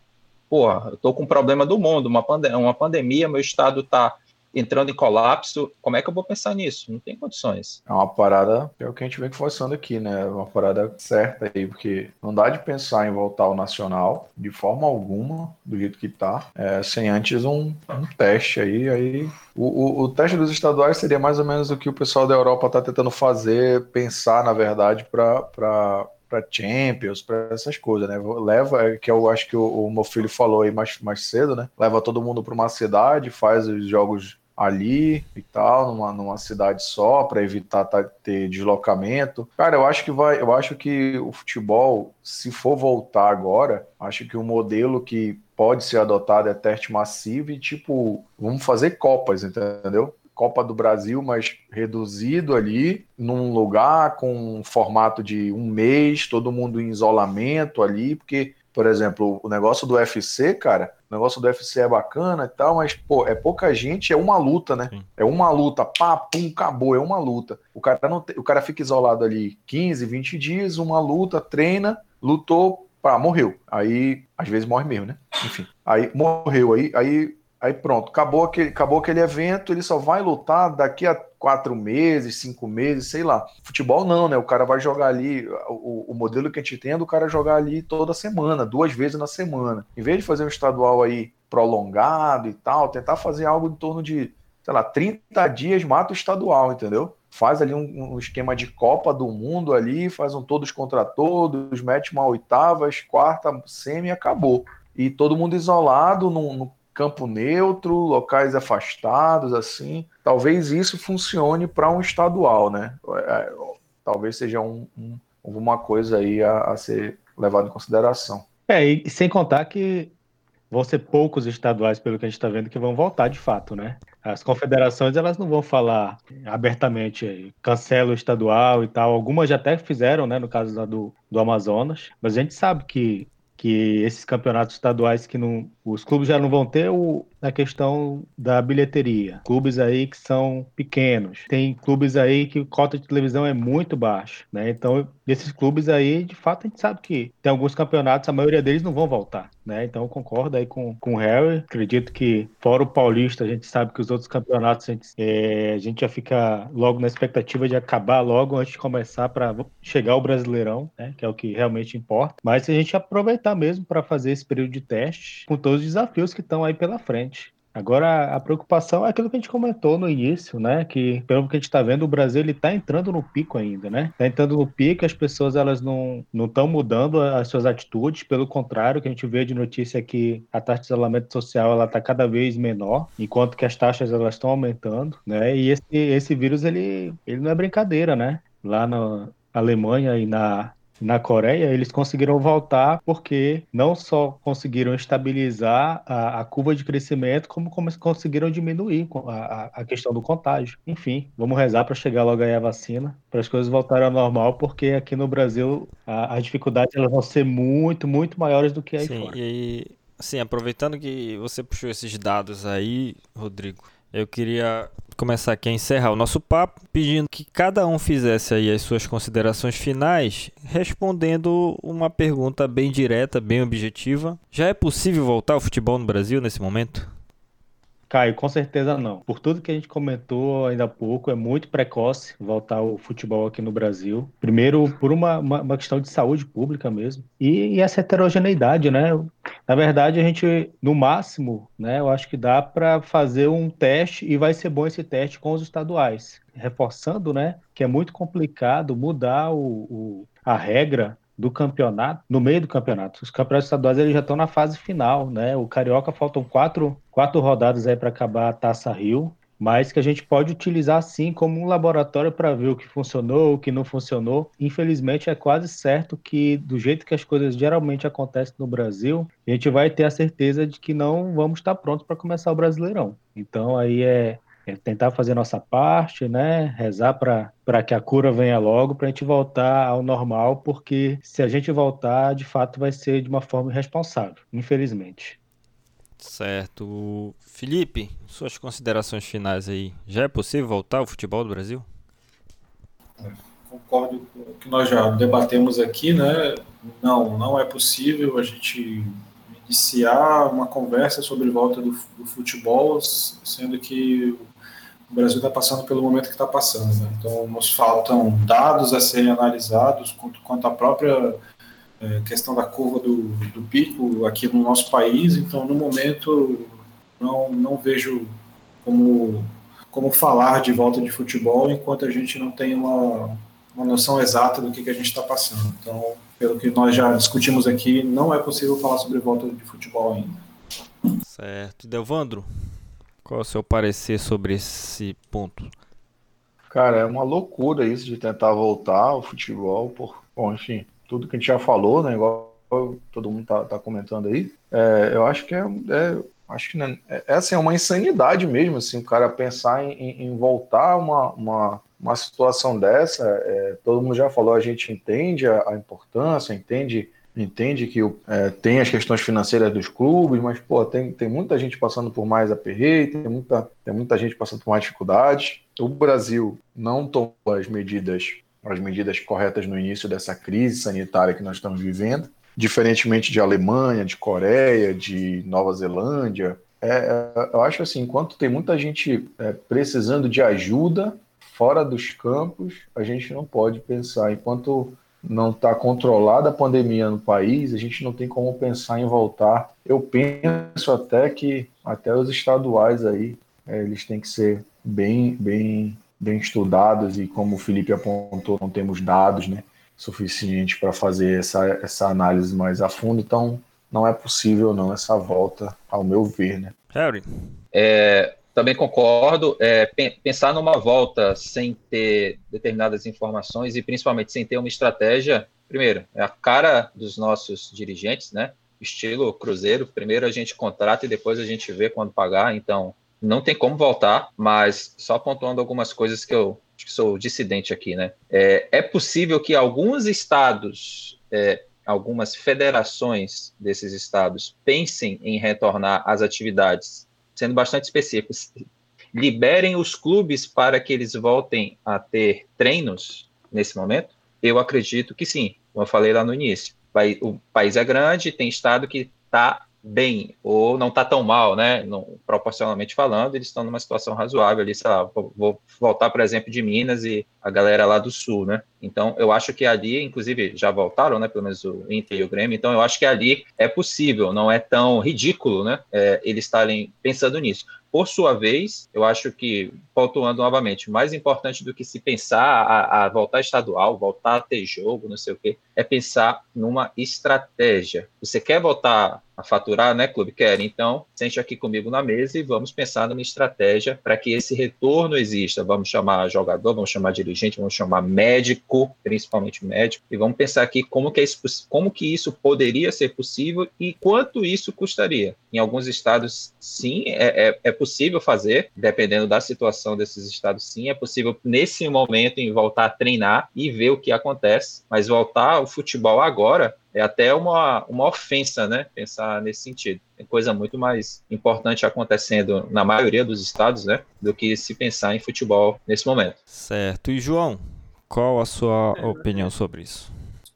Porra, eu tô com um problema do mundo, uma, pande uma pandemia, meu estado tá entrando em colapso, como é que eu vou pensar nisso? Não tem condições. É uma parada, é o que a gente vem forçando aqui, né? Uma parada certa aí, porque não dá de pensar em voltar ao nacional de forma alguma, do jeito que tá, é, sem antes um, um teste aí. aí o, o, o, teste dos estaduais seria mais ou menos o que o pessoal da Europa tá tentando fazer, pensar, na verdade, para para Champions, para essas coisas, né? Leva, que eu acho que o, o, meu filho falou aí mais, mais cedo, né? Leva todo mundo para uma cidade, faz os jogos ali e tal, numa, numa cidade só, para evitar tá, ter deslocamento. Cara, eu acho que vai, eu acho que o futebol, se for voltar agora, acho que o modelo que pode ser adotado é teste massivo e tipo, vamos fazer copas, entendeu? Copa do Brasil, mas reduzido ali, num lugar com um formato de um mês, todo mundo em isolamento ali, porque, por exemplo, o negócio do UFC, cara, o negócio do UFC é bacana e tal, mas, pô, é pouca gente, é uma luta, né? Sim. É uma luta, pá, pum, acabou, é uma luta. O cara, não o cara fica isolado ali 15, 20 dias, uma luta, treina, lutou, pá, morreu. Aí, às vezes morre mesmo, né? Enfim. Aí morreu, aí, aí Aí pronto, acabou aquele, acabou aquele evento, ele só vai lutar daqui a quatro meses, cinco meses, sei lá. Futebol não, né? O cara vai jogar ali, o, o modelo que a gente tem é do cara jogar ali toda semana, duas vezes na semana. Em vez de fazer um estadual aí prolongado e tal, tentar fazer algo em torno de, sei lá, 30 dias mata o estadual, entendeu? Faz ali um, um esquema de Copa do Mundo ali, faz um todos contra todos, mete uma oitavas, quarta, semi acabou. E todo mundo isolado num campo neutro, locais afastados, assim. Talvez isso funcione para um estadual, né? É, talvez seja um, um, alguma coisa aí a, a ser levado em consideração. É, e sem contar que vão ser poucos estaduais, pelo que a gente está vendo, que vão voltar de fato, né? As confederações elas não vão falar abertamente, cancela o estadual e tal. Algumas já até fizeram, né? No caso do, do Amazonas, mas a gente sabe que que esses campeonatos estaduais que não, os clubes já não vão ter o, a questão da bilheteria. Clubes aí que são pequenos. Tem clubes aí que cota de televisão é muito baixa, né? Então, esses clubes aí, de fato, a gente sabe que tem alguns campeonatos, a maioria deles não vão voltar. Né? Então eu concordo aí com, com o Harry. Acredito que, fora o Paulista, a gente sabe que os outros campeonatos a gente, é, a gente já fica logo na expectativa de acabar logo antes de começar para chegar ao Brasileirão, né? Que é o que realmente importa. Mas se a gente aproveitar mesmo para fazer esse período de teste com todos os desafios que estão aí pela frente. Agora, a preocupação é aquilo que a gente comentou no início, né? Que, pelo que a gente está vendo, o Brasil ele está entrando no pico ainda, né? Está entrando no pico, as pessoas elas não estão mudando as suas atitudes, pelo contrário, o que a gente vê de notícia é que a taxa de isolamento social ela está cada vez menor, enquanto que as taxas elas estão aumentando, né? E esse, esse vírus ele, ele não é brincadeira, né? Lá na Alemanha e na na Coreia, eles conseguiram voltar porque não só conseguiram estabilizar a, a curva de crescimento, como, como conseguiram diminuir a, a, questão do contágio. Enfim, vamos rezar para chegar logo aí a vacina, para as coisas voltarem ao normal, porque aqui no Brasil as dificuldades elas vão ser muito, muito maiores do que aí Sim, fora. E assim, aproveitando que você puxou esses dados aí, Rodrigo, eu queria começar aqui a encerrar o nosso papo pedindo que cada um fizesse aí as suas considerações finais, respondendo uma pergunta bem direta, bem objetiva. Já é possível voltar ao futebol no Brasil nesse momento? Caio, com certeza não. Por tudo que a gente comentou ainda há pouco, é muito precoce voltar ao futebol aqui no Brasil. Primeiro, por uma, uma, uma questão de saúde pública mesmo. E, e, essa heterogeneidade, né? Na verdade, a gente, no máximo, né, eu acho que dá para fazer um teste e vai ser bom esse teste com os estaduais. Reforçando, né, que é muito complicado mudar o, o a regra do campeonato, no meio do campeonato. Os campeonatos estaduais eles já estão na fase final, né? O Carioca faltam quatro, quatro rodadas aí para acabar a Taça Rio, mas que a gente pode utilizar sim como um laboratório para ver o que funcionou, o que não funcionou. Infelizmente é quase certo que do jeito que as coisas geralmente acontecem no Brasil, a gente vai ter a certeza de que não vamos estar prontos para começar o Brasileirão. Então aí é é tentar fazer nossa parte, né? Rezar para que a cura venha logo, para a gente voltar ao normal, porque se a gente voltar, de fato vai ser de uma forma irresponsável, infelizmente. Certo. Felipe, suas considerações finais aí. Já é possível voltar ao futebol do Brasil? Concordo com o que nós já debatemos aqui, né? Não, não é possível a gente iniciar uma conversa sobre volta do, do futebol, sendo que o Brasil está passando pelo momento que está passando. Né? Então, nos faltam dados a serem analisados quanto, quanto à própria é, questão da curva do, do, pico aqui no nosso país. Então, no momento, não, não vejo como, como falar de volta de futebol enquanto a gente não tem uma, uma noção exata do que, que a gente está passando. Então, pelo que nós já discutimos aqui, não é possível falar sobre volta de futebol ainda. Certo. Delvandro? Qual é o seu parecer sobre esse ponto? Cara, é uma loucura isso de tentar voltar ao futebol. Por... Bom, enfim, tudo que a gente já falou, né? Igual todo mundo tá, tá comentando aí. É, eu acho que é, é acho que né, é, é, assim, é uma insanidade mesmo, assim, o cara pensar em, em, voltar uma, uma, uma situação dessa. É, todo mundo já falou, a gente entende a, a importância, entende entende que é, tem as questões financeiras dos clubes, mas pô, tem, tem muita gente passando por mais aperreio, tem muita, tem muita gente passando por mais dificuldades. O Brasil não tomou as medidas, as medidas corretas no início dessa crise sanitária que nós estamos vivendo, diferentemente de Alemanha, de Coreia, de Nova Zelândia. É, é eu acho assim, enquanto tem muita gente é, precisando de ajuda fora dos campos, a gente não pode pensar. Enquanto não está controlada a pandemia no país, a gente não tem como pensar em voltar. Eu penso até que até os estaduais aí é, eles têm que ser bem, bem, bem estudados e como o Felipe apontou, não temos dados, né, suficientes para fazer essa, essa análise mais a fundo. Então, não é possível não essa volta, ao meu ver, né? Harry. É, também concordo. É, pensar numa volta sem ter determinadas informações e principalmente sem ter uma estratégia, primeiro, é a cara dos nossos dirigentes, né? Estilo Cruzeiro. Primeiro a gente contrata e depois a gente vê quando pagar. Então, não tem como voltar, mas só pontuando algumas coisas que eu que sou dissidente aqui, né? É, é possível que alguns estados, é, algumas federações desses estados pensem em retornar às atividades sendo bastante específicos, liberem os clubes para que eles voltem a ter treinos nesse momento? Eu acredito que sim, como eu falei lá no início. O país é grande, tem estado que tá bem, ou não está tão mal, né? Não, proporcionalmente falando, eles estão numa situação razoável ali, sei lá, vou, vou, voltar, por exemplo, de Minas e a galera lá do Sul, né? Então, eu acho que ali, inclusive, já voltaram, né? Pelo menos o Inter e o Grêmio, então eu acho que ali é possível, não é tão ridículo, né? É, eles estarem pensando nisso. Por sua vez, eu acho que, pontuando novamente, mais importante do que se pensar a, a, voltar estadual, voltar a ter jogo, não sei o quê, é pensar numa estratégia. Você quer voltar a faturar, né, Clube? Quer? Então, sente aqui comigo na mesa e vamos pensar numa estratégia para que esse retorno exista. Vamos chamar jogador, vamos chamar dirigente, vamos chamar médico, principalmente médico, e vamos pensar aqui como que, é isso, como que isso poderia ser possível e quanto isso custaria. Em alguns estados, sim, é, é, é possível fazer, dependendo da situação desses estados, sim, é possível nesse momento em voltar a treinar e ver o que acontece, mas voltar ao futebol agora é até uma, uma ofensa, né? Pensar nesse sentido. Tem coisa muito mais importante acontecendo na maioria dos estados, né? Do que se pensar em futebol nesse momento. Certo. E João, qual a sua é, opinião sobre isso?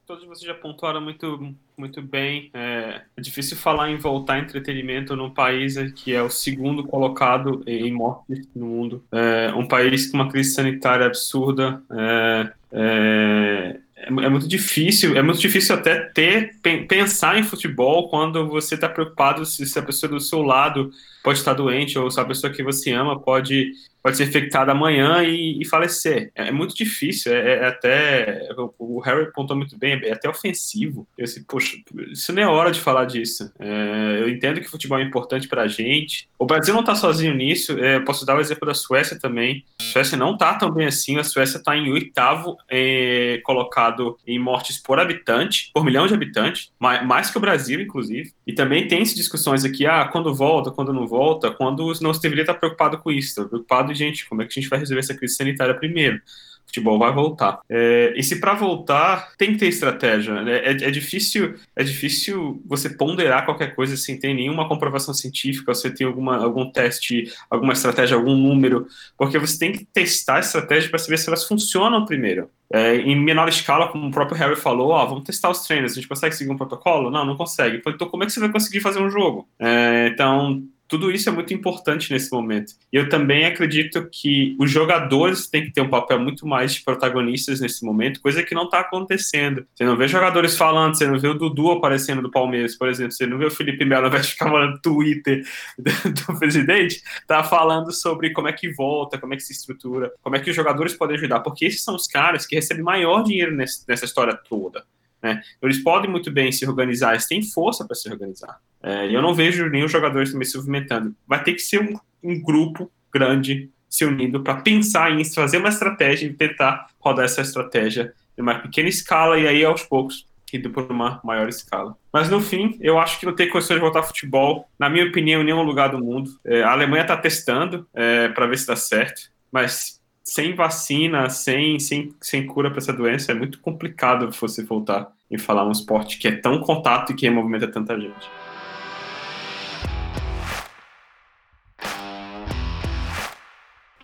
Todos vocês já pontuaram muito, muito bem. É, é, difícil falar em voltar entretenimento num país que é o segundo colocado em mortes no mundo. É, um país com uma crise sanitária absurda. É, é é, é, muito difícil, é muito difícil até ter pensar em futebol quando você está preocupado se, se a pessoa do seu lado pode estar doente ou a pessoa que você ama pode pode ser infectado amanhã e, e falecer. É, é, muito difícil, é, é até. O, Harry apontou muito bem, é até ofensivo. Eu assim, poxa, isso nem é hora de falar disso. É, eu entendo que futebol é importante para a gente. O Brasil não está sozinho nisso. É, posso dar o exemplo da Suécia também. A Suécia não está tão bem assim. A Suécia está em oitavo é, colocado em mortes por habitante, por milhão de habitantes, mais, mais que o Brasil, inclusive. E também tem discussões aqui, ah, quando volta, quando não volta, quando não se deveria estar preocupado com isso, tá preocupado gente, como é que a gente vai resolver essa crise sanitária primeiro? O futebol vai voltar. É, e se para voltar tem que ter estratégia. Né? É, é, difícil, é difícil você ponderar qualquer coisa sem ter nenhuma comprovação científica, você tem alguma, algum teste, alguma estratégia, algum número, porque você tem que testar a estratégia para saber se elas funcionam primeiro. É, em menor escala, como o próprio Harry falou, ó, vamos testar os treinos, a gente consegue seguir um protocolo? Não, não consegue. Então, como é que você vai conseguir fazer um jogo? É, então, tudo isso é muito importante nesse momento. E eu também acredito que os jogadores têm que ter um papel muito mais de protagonistas nesse momento, coisa que não está acontecendo. Você não vê jogadores falando, você não vê o Dudu aparecendo do Palmeiras, por exemplo, você não vê o Felipe Melo, de ficar falando no Twitter [LAUGHS] do, presidente, tá falando sobre como é que volta, como é que se estrutura, como é que os jogadores podem ajudar, porque esses são os caras que recebem maior dinheiro nessa história toda. Né? Eles podem muito bem se organizar, eles têm força para se organizar. É, e eu não vejo nenhum jogador também se movimentando. Vai ter que ser um, um grupo grande se unindo para pensar em fazer uma estratégia e tentar rodar essa estratégia em uma pequena escala e aí aos poucos indo por uma maior escala. Mas no fim, eu acho que não tem condições de voltar ao futebol, na minha opinião, em nenhum lugar do mundo. É, a Alemanha está testando é, para ver se dá certo, mas sem vacina, sem, sem, sem cura para essa doença, é muito complicado você voltar e falar um esporte que é tão contato e que movimenta tanta gente.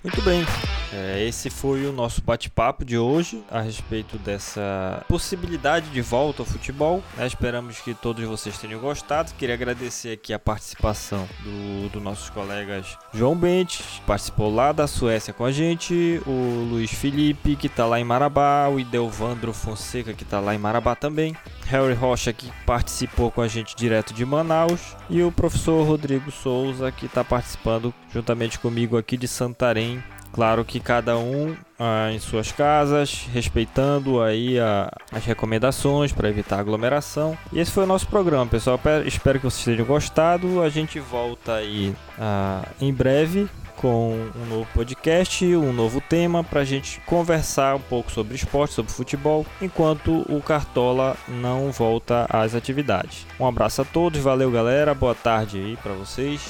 Muito bem. É, esse foi o nosso bate-papo de hoje a respeito dessa possibilidade de volta ao futebol. Né? Esperamos que todos vocês tenham gostado. Queria agradecer aqui a participação dos do nossos colegas João Bentes, que participou lá da Suécia com a gente, o Luiz Felipe, que está lá em Marabá, o Idelvandro Fonseca, que está lá em Marabá também, Harry Rocha, que participou com a gente direto de Manaus, e o professor Rodrigo Souza, que está participando juntamente comigo aqui de Santarém, Claro que cada um ah, em suas casas, respeitando aí a, as recomendações para evitar aglomeração. E esse foi o nosso programa, pessoal. Espero que vocês tenham gostado. A gente volta aí ah, em breve com um novo podcast, um novo tema para a gente conversar um pouco sobre esporte, sobre futebol, enquanto o Cartola não volta às atividades. Um abraço a todos, valeu galera, boa tarde aí para vocês.